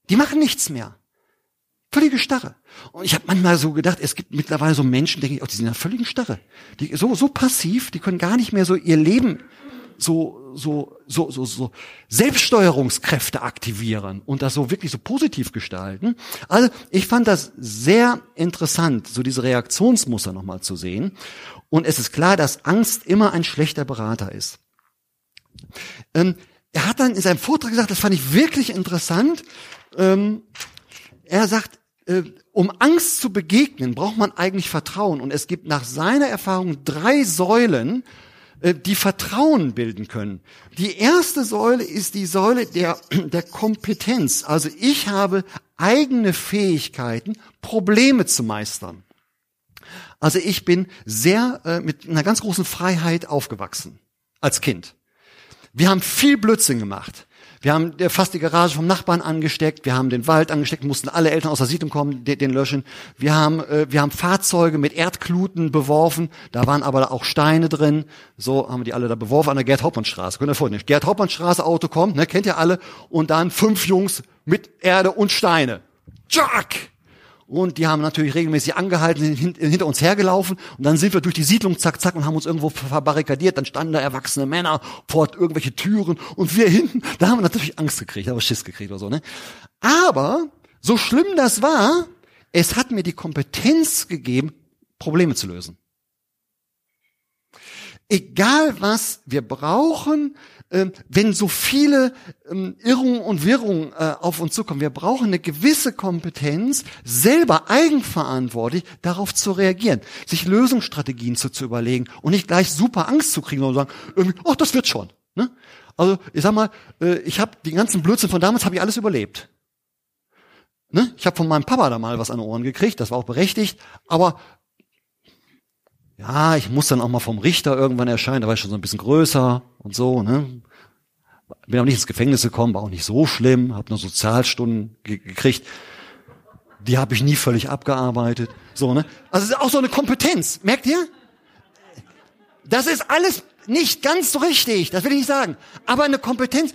Die machen nichts mehr. Völlige Starre. Und ich habe manchmal so gedacht, es gibt mittlerweile so Menschen, denke ich, oh, die sind in einer völligen Starre. Die so so passiv, die können gar nicht mehr so ihr Leben so so so so so Selbststeuerungskräfte aktivieren und das so wirklich so positiv gestalten. Also ich fand das sehr interessant, so diese Reaktionsmuster nochmal zu sehen. Und es ist klar, dass Angst immer ein schlechter Berater ist. Ähm, er hat dann in seinem Vortrag gesagt, das fand ich wirklich interessant. Ähm, er sagt, äh, um Angst zu begegnen, braucht man eigentlich Vertrauen. Und es gibt nach seiner Erfahrung drei Säulen, äh, die Vertrauen bilden können. Die erste Säule ist die Säule der, (clears throat) der Kompetenz. Also ich habe eigene Fähigkeiten, Probleme zu meistern. Also ich bin sehr äh, mit einer ganz großen Freiheit aufgewachsen als Kind. Wir haben viel Blödsinn gemacht. Wir haben äh, fast die Garage vom Nachbarn angesteckt, wir haben den Wald angesteckt, mussten alle Eltern aus der Siedlung kommen, den, den löschen. Wir haben, äh, wir haben Fahrzeuge mit Erdkluten beworfen, da waren aber auch Steine drin. So haben wir die alle da beworfen an der Gerd-Hauptmann-Straße. Könnt ihr vorstellen, Gerd-Hauptmann-Straße, Auto kommt, ne, kennt ihr alle, und dann fünf Jungs mit Erde und Steine. Jack! Und die haben natürlich regelmäßig angehalten, hin, hinter uns hergelaufen. Und dann sind wir durch die Siedlung, zack, zack, und haben uns irgendwo verbarrikadiert. Dann standen da erwachsene Männer vor irgendwelche Türen. Und wir hinten, da haben wir natürlich Angst gekriegt, aber Schiss gekriegt oder so, ne? Aber, so schlimm das war, es hat mir die Kompetenz gegeben, Probleme zu lösen. Egal was, wir brauchen wenn so viele ähm, Irrungen und Wirrungen äh, auf uns zukommen, wir brauchen eine gewisse Kompetenz, selber eigenverantwortlich darauf zu reagieren, sich Lösungsstrategien zu, zu überlegen und nicht gleich super Angst zu kriegen und sagen, oh, das wird schon. Ne? Also ich sag mal, äh, ich habe die ganzen Blödsinn von damals habe ich alles überlebt. Ne? Ich habe von meinem Papa da mal was an den Ohren gekriegt, das war auch berechtigt, aber ja, ich muss dann auch mal vom Richter irgendwann erscheinen, da war ich schon so ein bisschen größer und so, ne? Bin auch nicht ins Gefängnis gekommen, war auch nicht so schlimm, habe nur Sozialstunden ge gekriegt. Die habe ich nie völlig abgearbeitet. So, ne? Also es ist auch so eine Kompetenz, merkt ihr? Das ist alles nicht ganz so richtig, das will ich nicht sagen. Aber eine Kompetenz,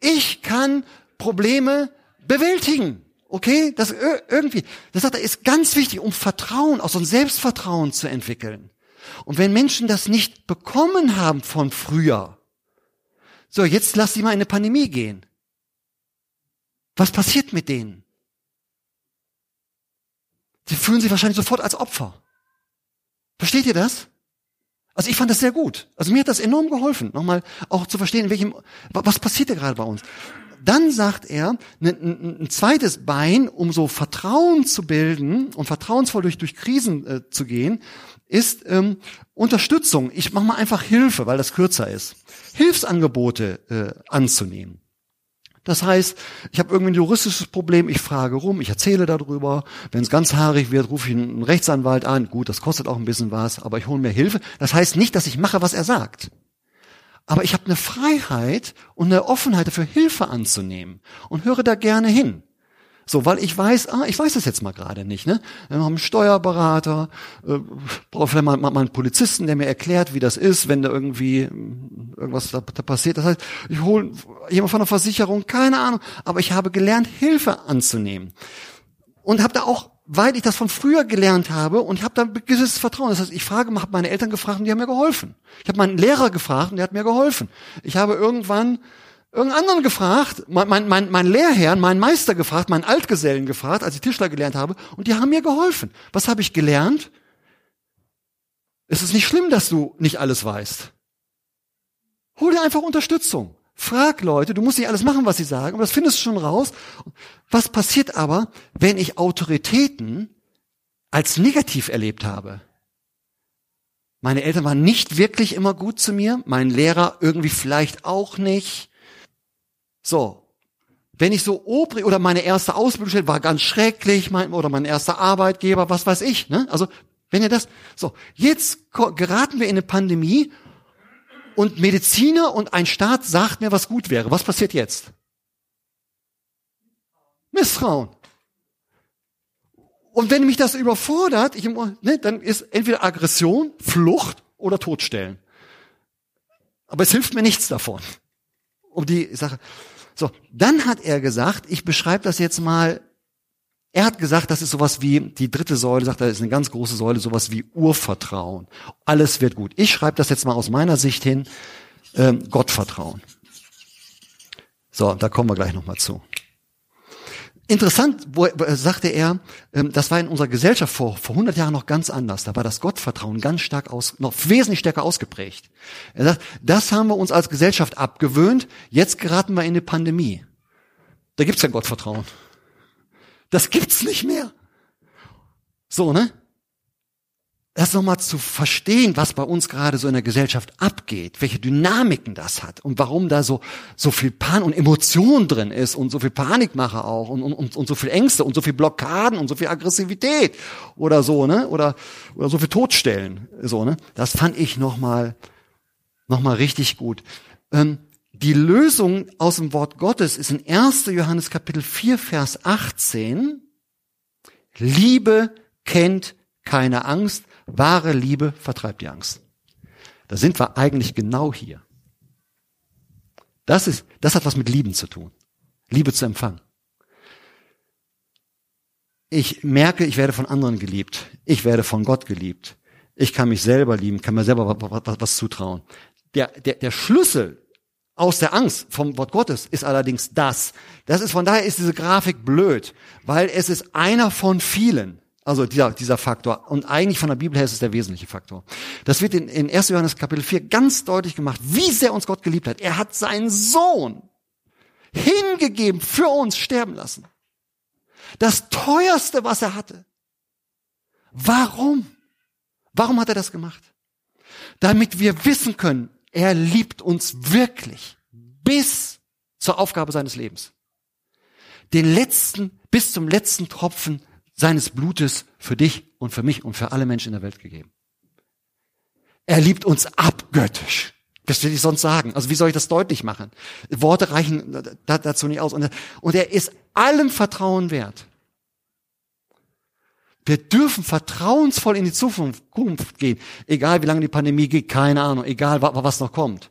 ich kann Probleme bewältigen. Okay? Das irgendwie, das ist ganz wichtig, um Vertrauen, auch so ein Selbstvertrauen zu entwickeln. Und wenn Menschen das nicht bekommen haben von früher, so, jetzt lass sie mal in eine Pandemie gehen. Was passiert mit denen? Sie fühlen sich wahrscheinlich sofort als Opfer. Versteht ihr das? Also ich fand das sehr gut. Also mir hat das enorm geholfen, nochmal auch zu verstehen, in welchem, was passiert da gerade bei uns. Dann sagt er, ein, ein, zweites Bein, um so Vertrauen zu bilden und vertrauensvoll durch, durch Krisen äh, zu gehen, ist ähm, Unterstützung. Ich mache mal einfach Hilfe, weil das kürzer ist. Hilfsangebote äh, anzunehmen. Das heißt, ich habe irgendwie ein juristisches Problem, ich frage rum, ich erzähle darüber. Wenn es ganz haarig wird, rufe ich einen Rechtsanwalt an. Gut, das kostet auch ein bisschen was, aber ich hole mir Hilfe. Das heißt nicht, dass ich mache, was er sagt. Aber ich habe eine Freiheit und eine Offenheit dafür, Hilfe anzunehmen und höre da gerne hin. So, weil ich weiß, ah, ich weiß das jetzt mal gerade nicht, ne? Wir haben einen Steuerberater, äh, brauche vielleicht mal, mal, einen Polizisten, der mir erklärt, wie das ist, wenn da irgendwie hm, irgendwas da, da passiert. Das heißt, ich hole jemand von der Versicherung, keine Ahnung, aber ich habe gelernt, Hilfe anzunehmen. Und habe da auch, weil ich das von früher gelernt habe, und habe da ein gewisses Vertrauen. Das heißt, ich frage, habe meine Eltern gefragt und die haben mir geholfen. Ich habe meinen Lehrer gefragt und der hat mir geholfen. Ich habe irgendwann irgendeinen anderen gefragt, mein, mein, mein, mein Lehrherrn, meinen Meister gefragt, meinen Altgesellen gefragt, als ich Tischler gelernt habe, und die haben mir geholfen. Was habe ich gelernt? Es ist nicht schlimm, dass du nicht alles weißt. Hol dir einfach Unterstützung. Frag Leute, du musst nicht alles machen, was sie sagen, aber das findest du schon raus. Was passiert aber, wenn ich Autoritäten als negativ erlebt habe? Meine Eltern waren nicht wirklich immer gut zu mir, mein Lehrer irgendwie vielleicht auch nicht. So. Wenn ich so obrig oder meine erste Ausbildung war ganz schrecklich, mein, oder mein erster Arbeitgeber, was weiß ich, ne? Also, wenn ihr das, so. Jetzt geraten wir in eine Pandemie und Mediziner und ein Staat sagt mir, was gut wäre. Was passiert jetzt? Misstrauen. Und wenn mich das überfordert, ich, ne, dann ist entweder Aggression, Flucht oder Todstellen. Aber es hilft mir nichts davon. Um die Sache. So, dann hat er gesagt, ich beschreibe das jetzt mal, er hat gesagt, das ist sowas wie, die dritte Säule, sagt er, ist eine ganz große Säule, sowas wie Urvertrauen. Alles wird gut. Ich schreibe das jetzt mal aus meiner Sicht hin, ähm, Gottvertrauen. So, da kommen wir gleich nochmal zu. Interessant, wo, sagte er, ähm, das war in unserer Gesellschaft vor, vor 100 Jahren noch ganz anders. Da war das Gottvertrauen ganz stark aus, noch wesentlich stärker ausgeprägt. Er sagt, das haben wir uns als Gesellschaft abgewöhnt. Jetzt geraten wir in eine Pandemie. Da gibt's kein Gottvertrauen. Das gibt's nicht mehr. So, ne? Das nochmal zu verstehen, was bei uns gerade so in der Gesellschaft abgeht, welche Dynamiken das hat und warum da so, so viel Pan und Emotion drin ist und so viel Panikmache auch und, und, und so viel Ängste und so viel Blockaden und so viel Aggressivität oder so, ne, oder, oder so viel Todstellen, so, ne, das fand ich nochmal, nochmal richtig gut. Ähm, die Lösung aus dem Wort Gottes ist in 1. Johannes Kapitel 4, Vers 18. Liebe kennt keine Angst, Wahre Liebe vertreibt die Angst. Da sind wir eigentlich genau hier. Das ist, das hat was mit Lieben zu tun. Liebe zu empfangen. Ich merke, ich werde von anderen geliebt. Ich werde von Gott geliebt. Ich kann mich selber lieben, kann mir selber was, was, was zutrauen. Der, der, der Schlüssel aus der Angst vom Wort Gottes ist allerdings das. Das ist, von daher ist diese Grafik blöd, weil es ist einer von vielen. Also dieser, dieser Faktor. Und eigentlich von der Bibel her ist es der wesentliche Faktor. Das wird in, in 1. Johannes Kapitel 4 ganz deutlich gemacht, wie sehr uns Gott geliebt hat. Er hat seinen Sohn hingegeben, für uns sterben lassen. Das teuerste, was er hatte. Warum? Warum hat er das gemacht? Damit wir wissen können, er liebt uns wirklich bis zur Aufgabe seines Lebens. Den letzten, bis zum letzten Tropfen seines Blutes für dich und für mich und für alle Menschen in der Welt gegeben. Er liebt uns abgöttisch. Das will ich sonst sagen. Also wie soll ich das deutlich machen? Worte reichen dazu nicht aus. Und er ist allem Vertrauen wert. Wir dürfen vertrauensvoll in die Zukunft gehen. Egal wie lange die Pandemie geht, keine Ahnung. Egal was noch kommt.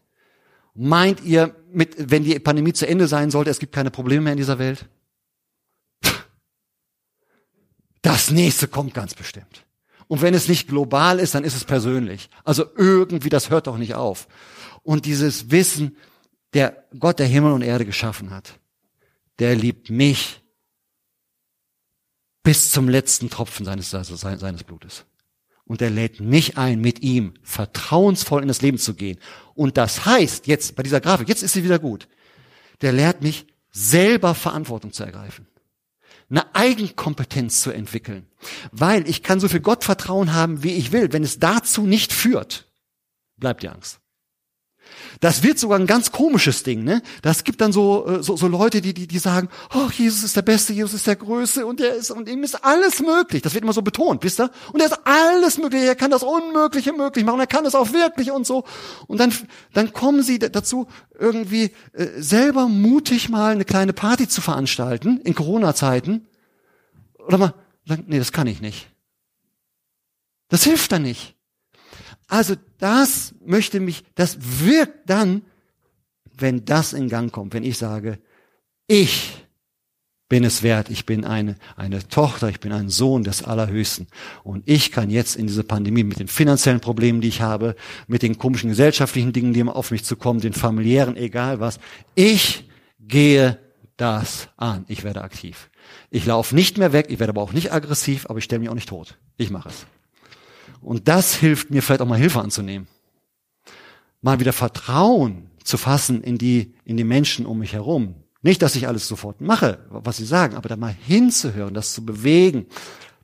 Meint ihr, mit, wenn die Pandemie zu Ende sein sollte, es gibt keine Probleme mehr in dieser Welt? Das nächste kommt ganz bestimmt. Und wenn es nicht global ist, dann ist es persönlich. Also irgendwie, das hört doch nicht auf. Und dieses Wissen, der Gott der Himmel und Erde geschaffen hat, der liebt mich bis zum letzten Tropfen seines, also seines Blutes. Und er lädt mich ein, mit ihm vertrauensvoll in das Leben zu gehen. Und das heißt, jetzt bei dieser Grafik, jetzt ist sie wieder gut, der lehrt mich, selber Verantwortung zu ergreifen eine Eigenkompetenz zu entwickeln. Weil ich kann so viel Gottvertrauen haben, wie ich will. Wenn es dazu nicht führt, bleibt die Angst. Das wird sogar ein ganz komisches Ding, ne? Das gibt dann so, äh, so, so Leute, die, die, die sagen, oh, Jesus ist der Beste, Jesus ist der Größte und er ist, und ihm ist alles möglich. Das wird immer so betont, wisst ihr? Und er ist alles möglich, er kann das Unmögliche möglich machen, er kann es auch wirklich und so. Und dann, dann kommen sie dazu, irgendwie äh, selber mutig mal eine kleine Party zu veranstalten, in Corona-Zeiten. Oder mal sagen, nee, das kann ich nicht. Das hilft dann nicht. Also das möchte mich, das wirkt dann, wenn das in Gang kommt, wenn ich sage, ich bin es wert, ich bin eine, eine Tochter, ich bin ein Sohn des Allerhöchsten. Und ich kann jetzt in diese Pandemie mit den finanziellen Problemen, die ich habe, mit den komischen gesellschaftlichen Dingen, die auf mich zukommen, den familiären, egal was, ich gehe das an. Ich werde aktiv. Ich laufe nicht mehr weg, ich werde aber auch nicht aggressiv, aber ich stelle mich auch nicht tot. Ich mache es. Und das hilft mir vielleicht auch mal Hilfe anzunehmen. Mal wieder Vertrauen zu fassen in die, in die Menschen um mich herum. Nicht, dass ich alles sofort mache, was sie sagen, aber da mal hinzuhören, das zu bewegen,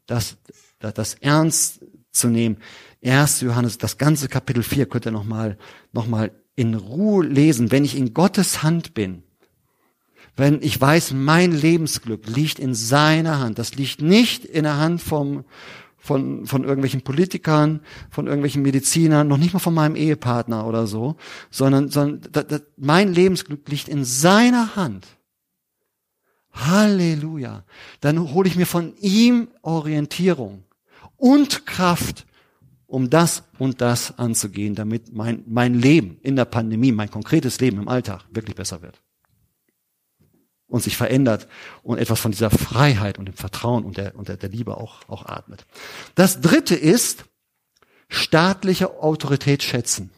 das, das, ernst zu nehmen. 1. Johannes, das ganze Kapitel 4 könnt ihr nochmal, noch mal in Ruhe lesen. Wenn ich in Gottes Hand bin, wenn ich weiß, mein Lebensglück liegt in seiner Hand, das liegt nicht in der Hand vom, von, von irgendwelchen Politikern, von irgendwelchen Medizinern, noch nicht mal von meinem Ehepartner oder so, sondern, sondern da, da, mein Lebensglück liegt in seiner Hand. Halleluja. Dann hole ich mir von ihm Orientierung und Kraft, um das und das anzugehen, damit mein, mein Leben in der Pandemie, mein konkretes Leben im Alltag wirklich besser wird und sich verändert und etwas von dieser Freiheit und dem Vertrauen und der, und der, der Liebe auch, auch atmet. Das dritte ist staatliche Autorität schätzen.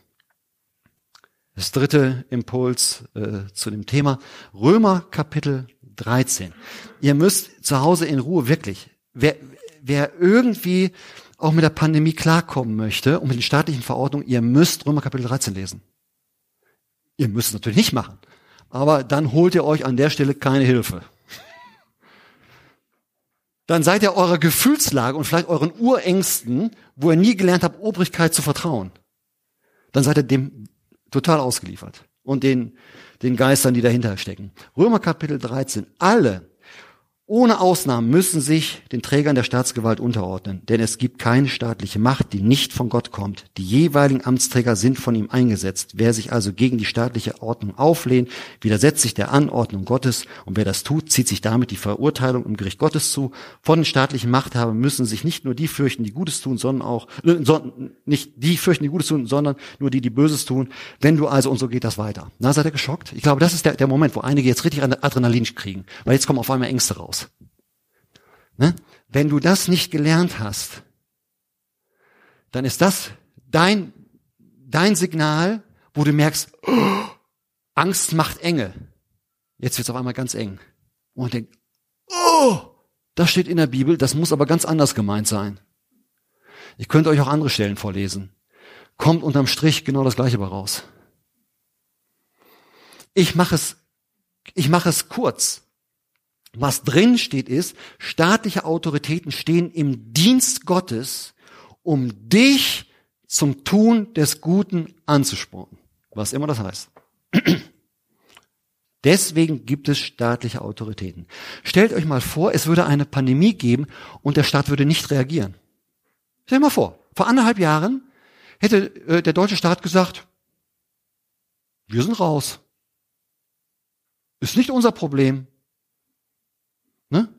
Das dritte Impuls äh, zu dem Thema Römer Kapitel 13. Ihr müsst zu Hause in Ruhe wirklich, wer, wer irgendwie auch mit der Pandemie klarkommen möchte und mit den staatlichen Verordnungen, ihr müsst Römer Kapitel 13 lesen. Ihr müsst es natürlich nicht machen aber dann holt ihr euch an der Stelle keine Hilfe. dann seid ihr eurer Gefühlslage und vielleicht euren Urängsten, wo ihr nie gelernt habt, Obrigkeit zu vertrauen. Dann seid ihr dem total ausgeliefert und den, den Geistern, die dahinter stecken. Römer Kapitel 13. Alle, ohne Ausnahmen müssen sich den Trägern der Staatsgewalt unterordnen, denn es gibt keine staatliche Macht, die nicht von Gott kommt. Die jeweiligen Amtsträger sind von ihm eingesetzt. Wer sich also gegen die staatliche Ordnung auflehnt, widersetzt sich der Anordnung Gottes und wer das tut, zieht sich damit die Verurteilung im Gericht Gottes zu. Von den staatlichen Machthabern müssen sich nicht nur die fürchten, die Gutes tun, sondern auch äh, nicht die fürchten, die Gutes tun, sondern nur die, die Böses tun. Wenn du also und so geht das weiter. Na, seid ihr geschockt? Ich glaube, das ist der, der Moment, wo einige jetzt richtig Adrenalin kriegen, weil jetzt kommen auf einmal Ängste raus. Ne? Wenn du das nicht gelernt hast, dann ist das dein, dein Signal, wo du merkst, oh, Angst macht enge. Jetzt wird es auf einmal ganz eng. Und denk, oh, das steht in der Bibel, das muss aber ganz anders gemeint sein. Ich könnte euch auch andere Stellen vorlesen. Kommt unterm Strich genau das Gleiche bei raus. Ich mache es, ich mache es kurz. Was drin steht ist, staatliche Autoritäten stehen im Dienst Gottes, um dich zum Tun des Guten anzuspornen. Was immer das heißt. (clears throat) Deswegen gibt es staatliche Autoritäten. Stellt euch mal vor, es würde eine Pandemie geben und der Staat würde nicht reagieren. Stellt mal vor, vor anderthalb Jahren hätte äh, der deutsche Staat gesagt, wir sind raus. Ist nicht unser Problem. Ne?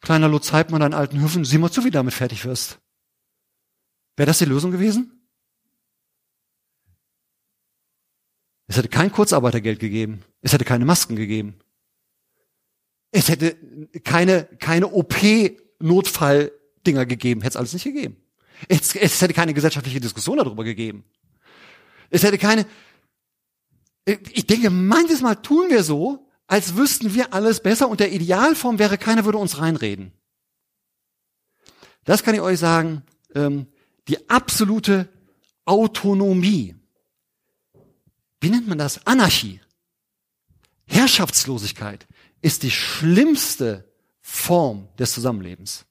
Kleiner Lutz Heipmann an alten Höfen, sieh mal zu, wie du damit fertig wirst. Wäre das die Lösung gewesen? Es hätte kein Kurzarbeitergeld gegeben. Es hätte keine Masken gegeben. Es hätte keine, keine OP-Notfall-Dinger gegeben. Hätte es alles nicht gegeben. Es, es hätte keine gesellschaftliche Diskussion darüber gegeben. Es hätte keine, ich denke, manches Mal tun wir so, als wüssten wir alles besser und der Idealform wäre, keiner würde uns reinreden. Das kann ich euch sagen, ähm, die absolute Autonomie. Wie nennt man das? Anarchie. Herrschaftslosigkeit ist die schlimmste Form des Zusammenlebens.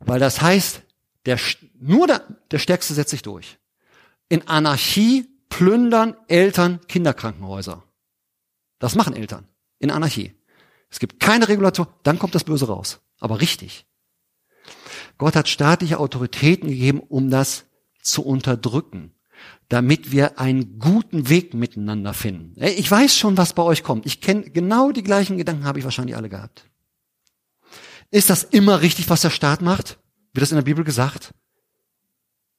Weil das heißt, der, nur der, der Stärkste setzt sich durch. In Anarchie plündern Eltern Kinderkrankenhäuser. Das machen Eltern in Anarchie. Es gibt keine Regulator, dann kommt das Böse raus. Aber richtig. Gott hat staatliche Autoritäten gegeben, um das zu unterdrücken, damit wir einen guten Weg miteinander finden. Ich weiß schon, was bei euch kommt. Ich kenne genau die gleichen Gedanken, habe ich wahrscheinlich alle gehabt. Ist das immer richtig, was der Staat macht? Wird das in der Bibel gesagt?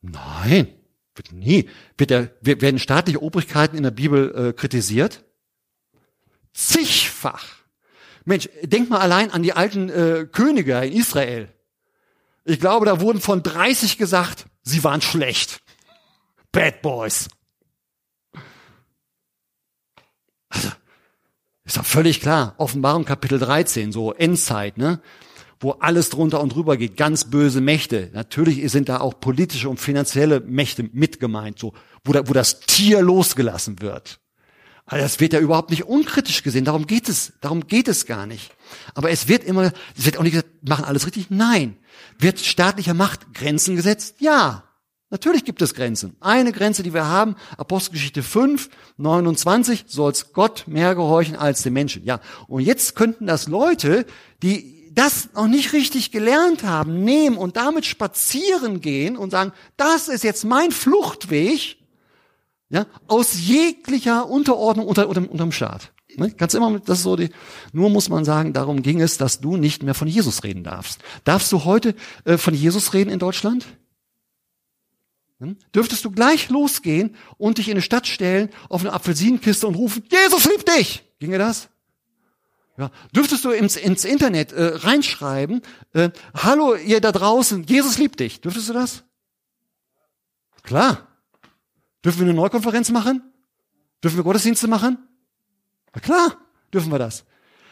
Nein, wird nie. Wird der, werden staatliche Obrigkeiten in der Bibel äh, kritisiert? Zigfach. Mensch, denk mal allein an die alten äh, Könige in Israel. Ich glaube, da wurden von 30 gesagt, sie waren schlecht. Bad Boys. Also, ist doch völlig klar. Offenbarung Kapitel 13, so Endzeit, ne? Wo alles drunter und drüber geht, ganz böse Mächte. Natürlich sind da auch politische und finanzielle Mächte mit gemeint, so, wo, da, wo das Tier losgelassen wird. Das wird ja überhaupt nicht unkritisch gesehen. Darum geht es, darum geht es gar nicht. Aber es wird immer, es wird auch nicht gesagt, machen alles richtig. Nein. Wird staatlicher Macht Grenzen gesetzt? Ja. Natürlich gibt es Grenzen. Eine Grenze, die wir haben, Apostelgeschichte 5, 29, soll's Gott mehr gehorchen als den Menschen. Ja. Und jetzt könnten das Leute, die das noch nicht richtig gelernt haben, nehmen und damit spazieren gehen und sagen, das ist jetzt mein Fluchtweg, ja, aus jeglicher Unterordnung unter, unter, unterm Staat. Ne? Ganz immer, das ist so die, nur muss man sagen, darum ging es, dass du nicht mehr von Jesus reden darfst. Darfst du heute äh, von Jesus reden in Deutschland? Hm? Dürftest du gleich losgehen und dich in eine Stadt stellen, auf eine Apfelsinenkiste und rufen, Jesus liebt dich! Ginge das? Ja. Dürftest du ins, ins Internet äh, reinschreiben, äh, hallo ihr da draußen, Jesus liebt dich. Dürftest du das? Klar. Dürfen wir eine Neukonferenz machen? Dürfen wir Gottesdienste machen? Na klar, dürfen wir das.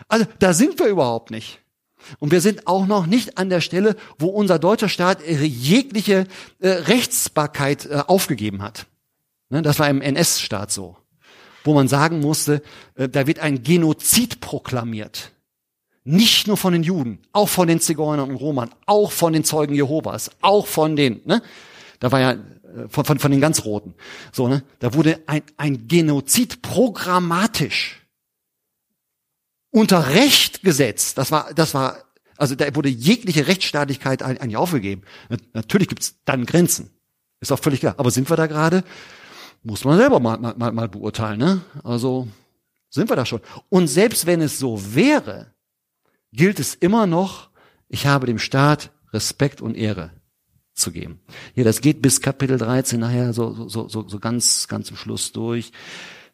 Also da sind wir überhaupt nicht. Und wir sind auch noch nicht an der Stelle, wo unser deutscher Staat jegliche äh, Rechtsbarkeit äh, aufgegeben hat. Ne, das war im NS-Staat so, wo man sagen musste, äh, da wird ein Genozid proklamiert. Nicht nur von den Juden, auch von den Zigeunern und Romern, auch von den Zeugen Jehovas, auch von den, ne? Da war ja von, von, von den ganz Roten. So, ne? Da wurde ein, ein Genozid programmatisch unter Recht gesetzt. Das war, das war, also da wurde jegliche Rechtsstaatlichkeit eigentlich aufgegeben. Natürlich gibt's dann Grenzen. Ist auch völlig klar. Aber sind wir da gerade? Muss man selber mal, mal, mal beurteilen. Ne? Also sind wir da schon. Und selbst wenn es so wäre, gilt es immer noch, ich habe dem Staat Respekt und Ehre zu geben. Ja, das geht bis Kapitel 13 nachher so, so, so, so ganz, ganz zum Schluss durch.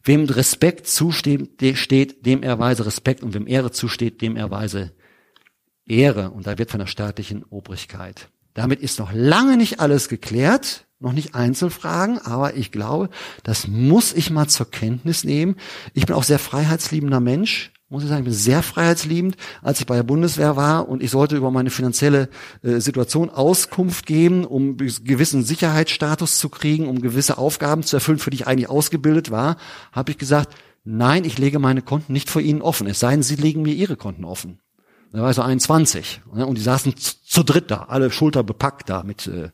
Wem Respekt zusteht, dem erweise Respekt und wem Ehre zusteht, dem erweise Ehre. Und da wird von der staatlichen Obrigkeit. Damit ist noch lange nicht alles geklärt noch nicht Einzelfragen, aber ich glaube, das muss ich mal zur Kenntnis nehmen. Ich bin auch sehr freiheitsliebender Mensch, muss ich sagen, ich bin sehr freiheitsliebend. Als ich bei der Bundeswehr war und ich sollte über meine finanzielle äh, Situation Auskunft geben, um gewissen Sicherheitsstatus zu kriegen, um gewisse Aufgaben zu erfüllen, für die ich eigentlich ausgebildet war, habe ich gesagt, nein, ich lege meine Konten nicht vor Ihnen offen. Es sei denn, Sie legen mir Ihre Konten offen. Da war ich so 21 ne, und die saßen zu dritt da, alle Schulter bepackt da mit äh,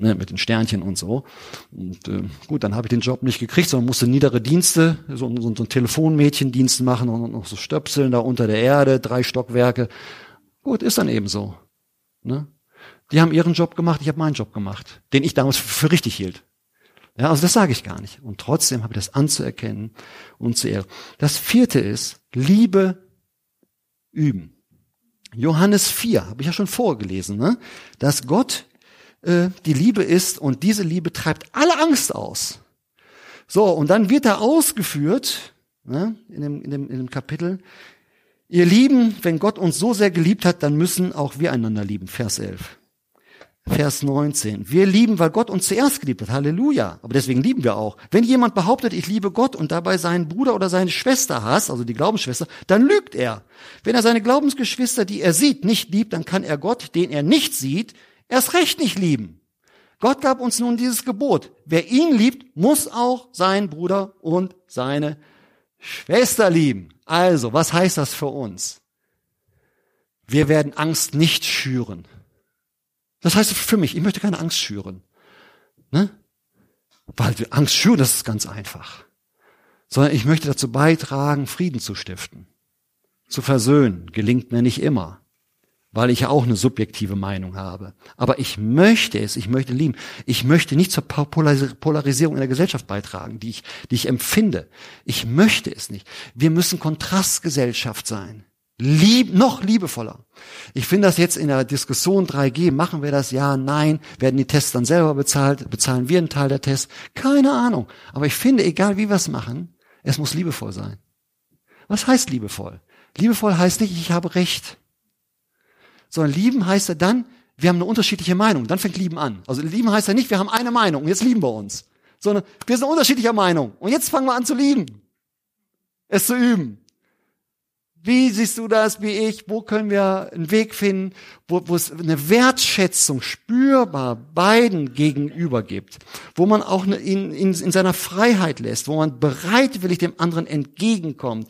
ne, mit den Sternchen und so. Und äh, gut, dann habe ich den Job nicht gekriegt, sondern musste niedere Dienste, so, so, so ein Telefonmädchendienst machen und noch so Stöpseln da unter der Erde, drei Stockwerke. Gut, ist dann eben so. Ne? Die haben ihren Job gemacht, ich habe meinen Job gemacht, den ich damals für richtig hielt. Ja, also das sage ich gar nicht. Und trotzdem habe ich das anzuerkennen und zu ehren. Das vierte ist, Liebe üben. Johannes 4, habe ich ja schon vorgelesen, ne? dass Gott äh, die Liebe ist und diese Liebe treibt alle Angst aus. So, und dann wird da ausgeführt, ne, in, dem, in, dem, in dem Kapitel, ihr Lieben, wenn Gott uns so sehr geliebt hat, dann müssen auch wir einander lieben. Vers 11. Vers 19. Wir lieben, weil Gott uns zuerst geliebt hat. Halleluja. Aber deswegen lieben wir auch. Wenn jemand behauptet, ich liebe Gott und dabei seinen Bruder oder seine Schwester hasst, also die Glaubensschwester, dann lügt er. Wenn er seine Glaubensgeschwister, die er sieht, nicht liebt, dann kann er Gott, den er nicht sieht, erst recht nicht lieben. Gott gab uns nun dieses Gebot. Wer ihn liebt, muss auch seinen Bruder und seine Schwester lieben. Also, was heißt das für uns? Wir werden Angst nicht schüren. Das heißt für mich, ich möchte keine Angst schüren. Ne? Weil Angst schüren, das ist ganz einfach. Sondern ich möchte dazu beitragen, Frieden zu stiften. Zu versöhnen gelingt mir nicht immer weil ich ja auch eine subjektive Meinung habe. Aber ich möchte es, ich möchte lieben. Ich möchte nicht zur Polarisierung in der Gesellschaft beitragen, die ich, die ich empfinde. Ich möchte es nicht. Wir müssen Kontrastgesellschaft sein. Lieb, noch liebevoller. Ich finde das jetzt in der Diskussion 3G, machen wir das ja, nein, werden die Tests dann selber bezahlt, bezahlen wir einen Teil der Tests, keine Ahnung. Aber ich finde, egal wie wir es machen, es muss liebevoll sein. Was heißt liebevoll? Liebevoll heißt nicht, ich habe Recht sondern lieben heißt ja dann, wir haben eine unterschiedliche Meinung. Dann fängt Lieben an. Also lieben heißt ja nicht, wir haben eine Meinung und jetzt lieben wir uns. Sondern wir sind unterschiedlicher Meinung. Und jetzt fangen wir an zu lieben. Es zu üben. Wie siehst du das, wie ich? Wo können wir einen Weg finden, wo, wo es eine Wertschätzung spürbar beiden gegenüber gibt? Wo man auch in, in, in seiner Freiheit lässt, wo man bereitwillig dem anderen entgegenkommt,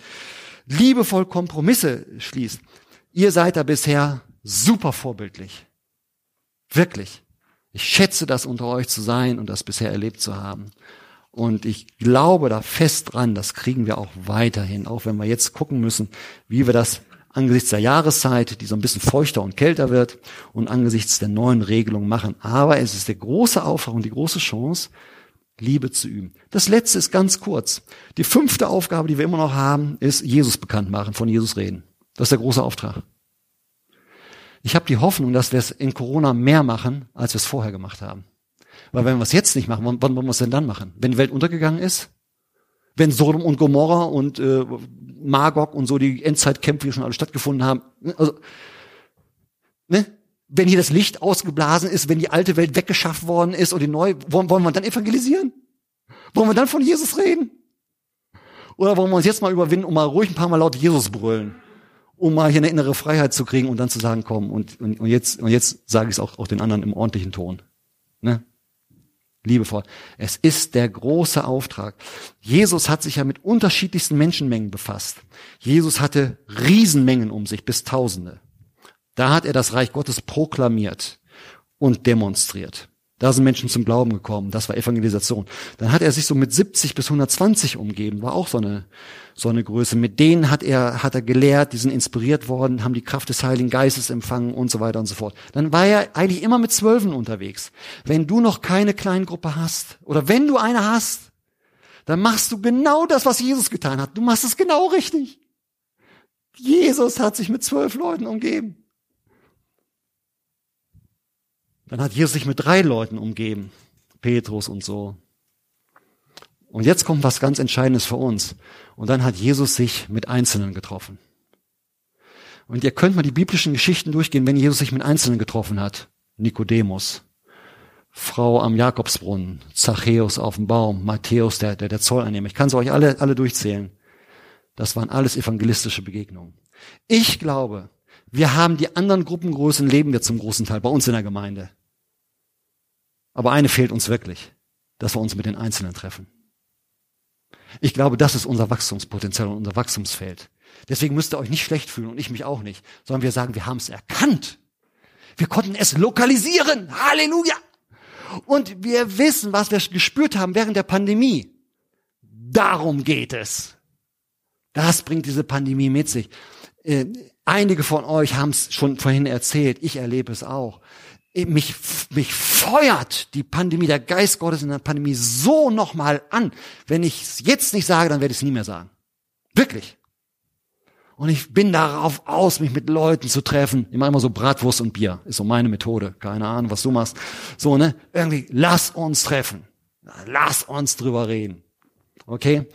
liebevoll Kompromisse schließt. Ihr seid da bisher super vorbildlich. Wirklich. Ich schätze das unter euch zu sein und das bisher erlebt zu haben. Und ich glaube da fest dran, das kriegen wir auch weiterhin, auch wenn wir jetzt gucken müssen, wie wir das angesichts der Jahreszeit, die so ein bisschen feuchter und kälter wird, und angesichts der neuen Regelungen machen. Aber es ist der große Auftrag und die große Chance, Liebe zu üben. Das letzte ist ganz kurz. Die fünfte Aufgabe, die wir immer noch haben, ist Jesus bekannt machen, von Jesus reden. Das ist der große Auftrag. Ich habe die Hoffnung, dass wir es in Corona mehr machen, als wir es vorher gemacht haben. Weil wenn wir es jetzt nicht machen, wann, wollen wir es denn dann machen? Wenn die Welt untergegangen ist? Wenn Sodom und Gomorra und äh, Magog und so die Endzeitkämpfe hier schon alle stattgefunden haben? Also, ne? Wenn hier das Licht ausgeblasen ist, wenn die alte Welt weggeschafft worden ist und die neue, wollen, wollen wir dann evangelisieren? Wollen wir dann von Jesus reden? Oder wollen wir uns jetzt mal überwinden und mal ruhig ein paar Mal laut Jesus brüllen? Um mal hier eine innere Freiheit zu kriegen und dann zu sagen, komm, und, und, und jetzt, und jetzt sage ich es auch, auch den anderen im ordentlichen Ton. Ne? liebevoll. Es ist der große Auftrag. Jesus hat sich ja mit unterschiedlichsten Menschenmengen befasst. Jesus hatte Riesenmengen um sich, bis Tausende. Da hat er das Reich Gottes proklamiert und demonstriert. Da sind Menschen zum Glauben gekommen. Das war Evangelisation. Dann hat er sich so mit 70 bis 120 umgeben. War auch so eine, so eine Größe. Mit denen hat er, hat er gelehrt, die sind inspiriert worden, haben die Kraft des Heiligen Geistes empfangen und so weiter und so fort. Dann war er eigentlich immer mit Zwölfen unterwegs. Wenn du noch keine Kleingruppe hast oder wenn du eine hast, dann machst du genau das, was Jesus getan hat. Du machst es genau richtig. Jesus hat sich mit zwölf Leuten umgeben. Dann hat Jesus sich mit drei Leuten umgeben. Petrus und so. Und jetzt kommt was ganz Entscheidendes für uns. Und dann hat Jesus sich mit Einzelnen getroffen. Und ihr könnt mal die biblischen Geschichten durchgehen, wenn Jesus sich mit Einzelnen getroffen hat. Nikodemus, Frau am Jakobsbrunnen, Zachäus auf dem Baum, Matthäus, der, der, der Zolleinnehmer. Ich kann sie euch alle, alle durchzählen. Das waren alles evangelistische Begegnungen. Ich glaube, wir haben die anderen Gruppengrößen leben wir zum großen Teil bei uns in der Gemeinde. Aber eine fehlt uns wirklich, dass wir uns mit den Einzelnen treffen. Ich glaube, das ist unser Wachstumspotenzial und unser Wachstumsfeld. Deswegen müsst ihr euch nicht schlecht fühlen und ich mich auch nicht, sondern wir sagen, wir haben es erkannt. Wir konnten es lokalisieren. Halleluja! Und wir wissen, was wir gespürt haben während der Pandemie. Darum geht es. Das bringt diese Pandemie mit sich. Äh, einige von euch haben es schon vorhin erzählt. Ich erlebe es auch mich, mich feuert die Pandemie, der Geist Gottes in der Pandemie so nochmal an. Wenn ich es jetzt nicht sage, dann werde ich es nie mehr sagen. Wirklich. Und ich bin darauf aus, mich mit Leuten zu treffen. Ich mache immer so Bratwurst und Bier. Ist so meine Methode. Keine Ahnung, was du machst. So, ne? Irgendwie, lass uns treffen. Lass uns drüber reden. Okay?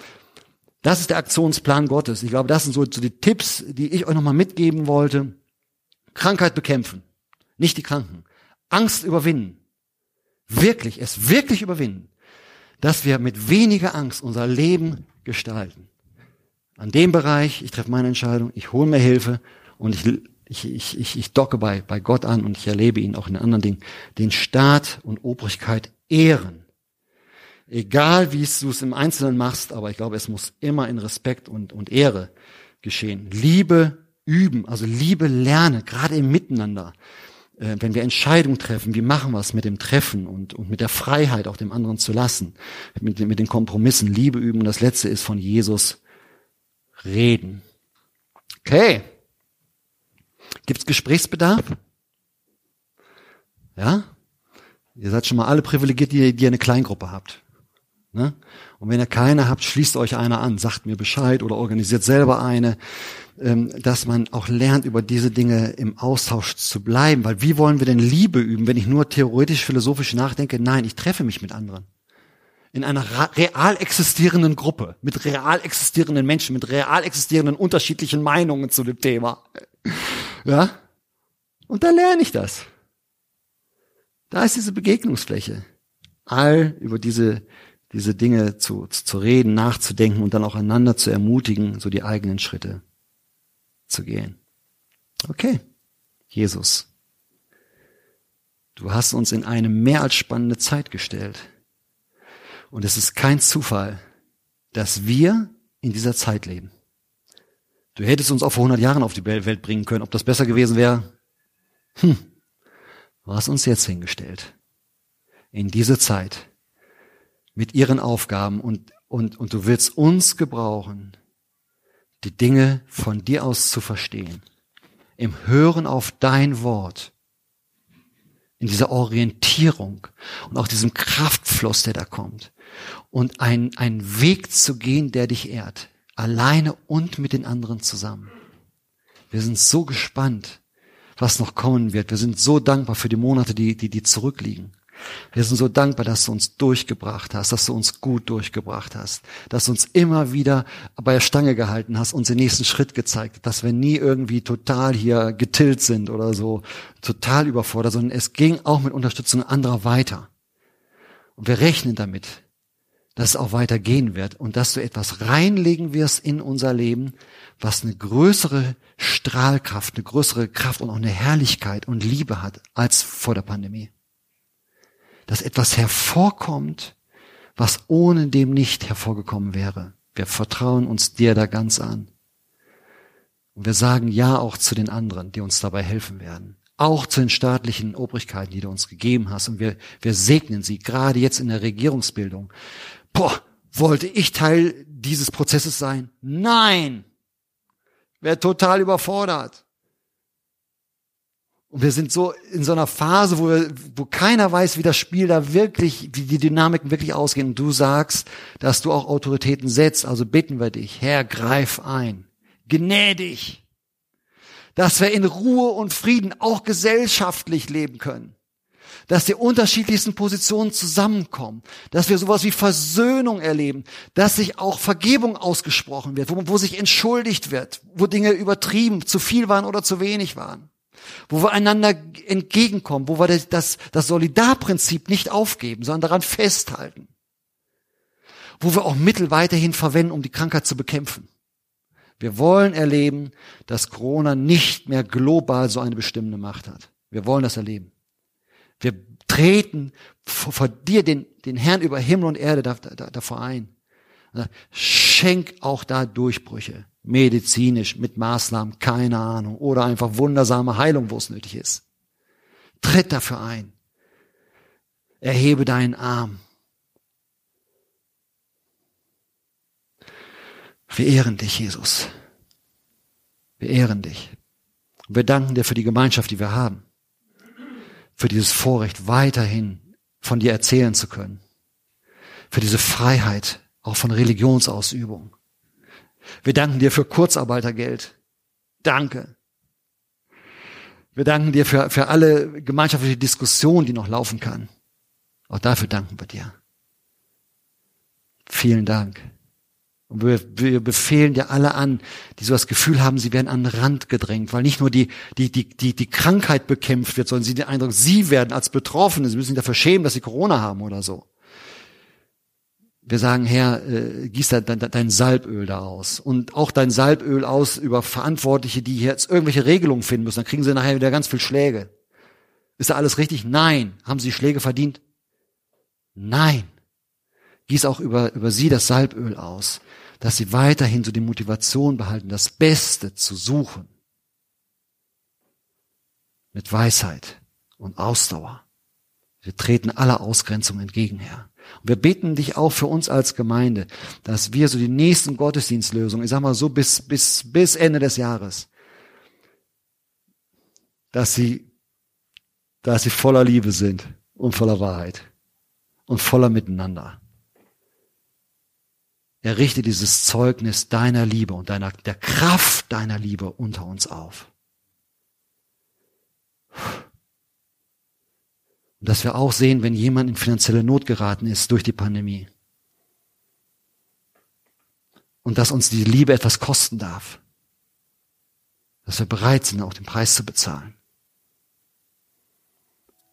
Das ist der Aktionsplan Gottes. Ich glaube, das sind so, so die Tipps, die ich euch nochmal mitgeben wollte. Krankheit bekämpfen. Nicht die Kranken. Angst überwinden. Wirklich, es wirklich überwinden. Dass wir mit weniger Angst unser Leben gestalten. An dem Bereich, ich treffe meine Entscheidung, ich hole mir Hilfe und ich, ich, ich, ich, ich docke bei, bei Gott an und ich erlebe ihn auch in anderen Dingen. Den Staat und Obrigkeit ehren. Egal wie du es im Einzelnen machst, aber ich glaube, es muss immer in Respekt und, und Ehre geschehen. Liebe üben, also Liebe lerne, gerade im Miteinander äh, wenn wir Entscheidungen treffen, wie machen wir es mit dem Treffen und, und mit der Freiheit auch dem anderen zu lassen, mit, mit den Kompromissen, Liebe üben. Und das letzte ist von Jesus reden. Okay. Gibt's Gesprächsbedarf? Ja? Ihr seid schon mal alle privilegiert, die, die eine Kleingruppe habt. Ne? Und wenn ihr keine habt, schließt euch einer an, sagt mir Bescheid oder organisiert selber eine. Ähm, dass man auch lernt, über diese Dinge im Austausch zu bleiben. Weil wie wollen wir denn Liebe üben, wenn ich nur theoretisch, philosophisch nachdenke? Nein, ich treffe mich mit anderen. In einer real existierenden Gruppe, mit real existierenden Menschen, mit real existierenden unterschiedlichen Meinungen zu dem Thema. (laughs) Ja? Und da lerne ich das. Da ist diese Begegnungsfläche. All über diese, diese Dinge zu, zu reden, nachzudenken und dann auch einander zu ermutigen, so die eigenen Schritte zu gehen. Okay, Jesus, du hast uns in eine mehr als spannende Zeit gestellt. Und es ist kein Zufall, dass wir in dieser Zeit leben. Du hättest uns auch vor 100 Jahren auf die Welt bringen können. Ob das besser gewesen wäre? Hm, du hast uns jetzt hingestellt. In diese Zeit. Mit ihren Aufgaben und, und, und du willst uns gebrauchen, die Dinge von dir aus zu verstehen. Im Hören auf dein Wort. In dieser Orientierung und auch diesem Kraftfluss, der da kommt. Und ein, ein Weg zu gehen, der dich ehrt. Alleine und mit den anderen zusammen. Wir sind so gespannt, was noch kommen wird. Wir sind so dankbar für die Monate, die, die, die zurückliegen. Wir sind so dankbar, dass du uns durchgebracht hast, dass du uns gut durchgebracht hast, dass du uns immer wieder bei der Stange gehalten hast, uns den nächsten Schritt gezeigt, dass wir nie irgendwie total hier getillt sind oder so, total überfordert, sondern es ging auch mit Unterstützung anderer weiter. Und wir rechnen damit, dass es auch weitergehen wird und dass du etwas reinlegen wirst in unser Leben, was eine größere Strahlkraft, eine größere Kraft und auch eine Herrlichkeit und Liebe hat als vor der Pandemie dass etwas hervorkommt, was ohne dem nicht hervorgekommen wäre. Wir vertrauen uns dir da ganz an. Und wir sagen Ja auch zu den anderen, die uns dabei helfen werden. Auch zu den staatlichen Obrigkeiten, die du uns gegeben hast. Und wir, wir segnen sie, gerade jetzt in der Regierungsbildung. Boah, wollte ich Teil dieses Prozesses sein? Nein! Wäre total überfordert. Und wir sind so in so einer Phase, wo, wir, wo keiner weiß, wie das Spiel da wirklich, wie die Dynamiken wirklich ausgehen. Und du sagst, dass du auch Autoritäten setzt. Also bitten wir dich, Herr, greif ein. Gnädig. Dass wir in Ruhe und Frieden auch gesellschaftlich leben können. Dass die unterschiedlichsten Positionen zusammenkommen. Dass wir sowas wie Versöhnung erleben. Dass sich auch Vergebung ausgesprochen wird. Wo, wo sich entschuldigt wird. Wo Dinge übertrieben, zu viel waren oder zu wenig waren wo wir einander entgegenkommen, wo wir das, das Solidarprinzip nicht aufgeben, sondern daran festhalten, wo wir auch Mittel weiterhin verwenden, um die Krankheit zu bekämpfen. Wir wollen erleben, dass Corona nicht mehr global so eine bestimmende Macht hat. Wir wollen das erleben. Wir treten vor, vor dir den, den Herrn über Himmel und Erde davor ein. Schenk auch da Durchbrüche medizinisch mit Maßnahmen, keine Ahnung, oder einfach wundersame Heilung, wo es nötig ist. Tritt dafür ein. Erhebe deinen Arm. Wir ehren dich, Jesus. Wir ehren dich. Und wir danken dir für die Gemeinschaft, die wir haben. Für dieses Vorrecht, weiterhin von dir erzählen zu können. Für diese Freiheit, auch von Religionsausübung. Wir danken dir für Kurzarbeitergeld. Danke. Wir danken dir für, für alle gemeinschaftliche Diskussion, die noch laufen kann. Auch dafür danken wir dir. Vielen Dank. Und wir, wir befehlen dir alle an, die so das Gefühl haben, sie werden an den Rand gedrängt, weil nicht nur die, die, die, die, die Krankheit bekämpft wird, sondern sie den Eindruck, sie werden als Betroffene, sie müssen sich dafür schämen, dass sie Corona haben oder so wir sagen, Herr, äh, gieß da, dein, dein Salböl da aus. Und auch dein Salböl aus über Verantwortliche, die jetzt irgendwelche Regelungen finden müssen. Dann kriegen sie nachher wieder ganz viel Schläge. Ist da alles richtig? Nein. Haben sie Schläge verdient? Nein. Gieß auch über, über sie das Salböl aus, dass sie weiterhin so die Motivation behalten, das Beste zu suchen. Mit Weisheit und Ausdauer. Wir treten aller Ausgrenzung entgegen, Herr. Und wir beten dich auch für uns als Gemeinde, dass wir so die nächsten Gottesdienstlösungen, ich sag mal so bis, bis, bis Ende des Jahres, dass sie, dass sie voller Liebe sind und voller Wahrheit und voller Miteinander. Errichte dieses Zeugnis deiner Liebe und deiner, der Kraft deiner Liebe unter uns auf. Und dass wir auch sehen, wenn jemand in finanzielle Not geraten ist durch die Pandemie. Und dass uns die Liebe etwas kosten darf. Dass wir bereit sind, auch den Preis zu bezahlen.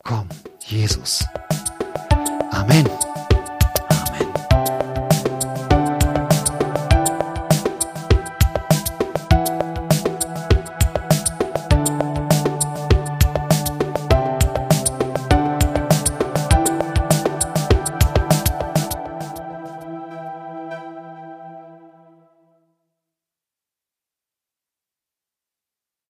Komm, Jesus. Amen.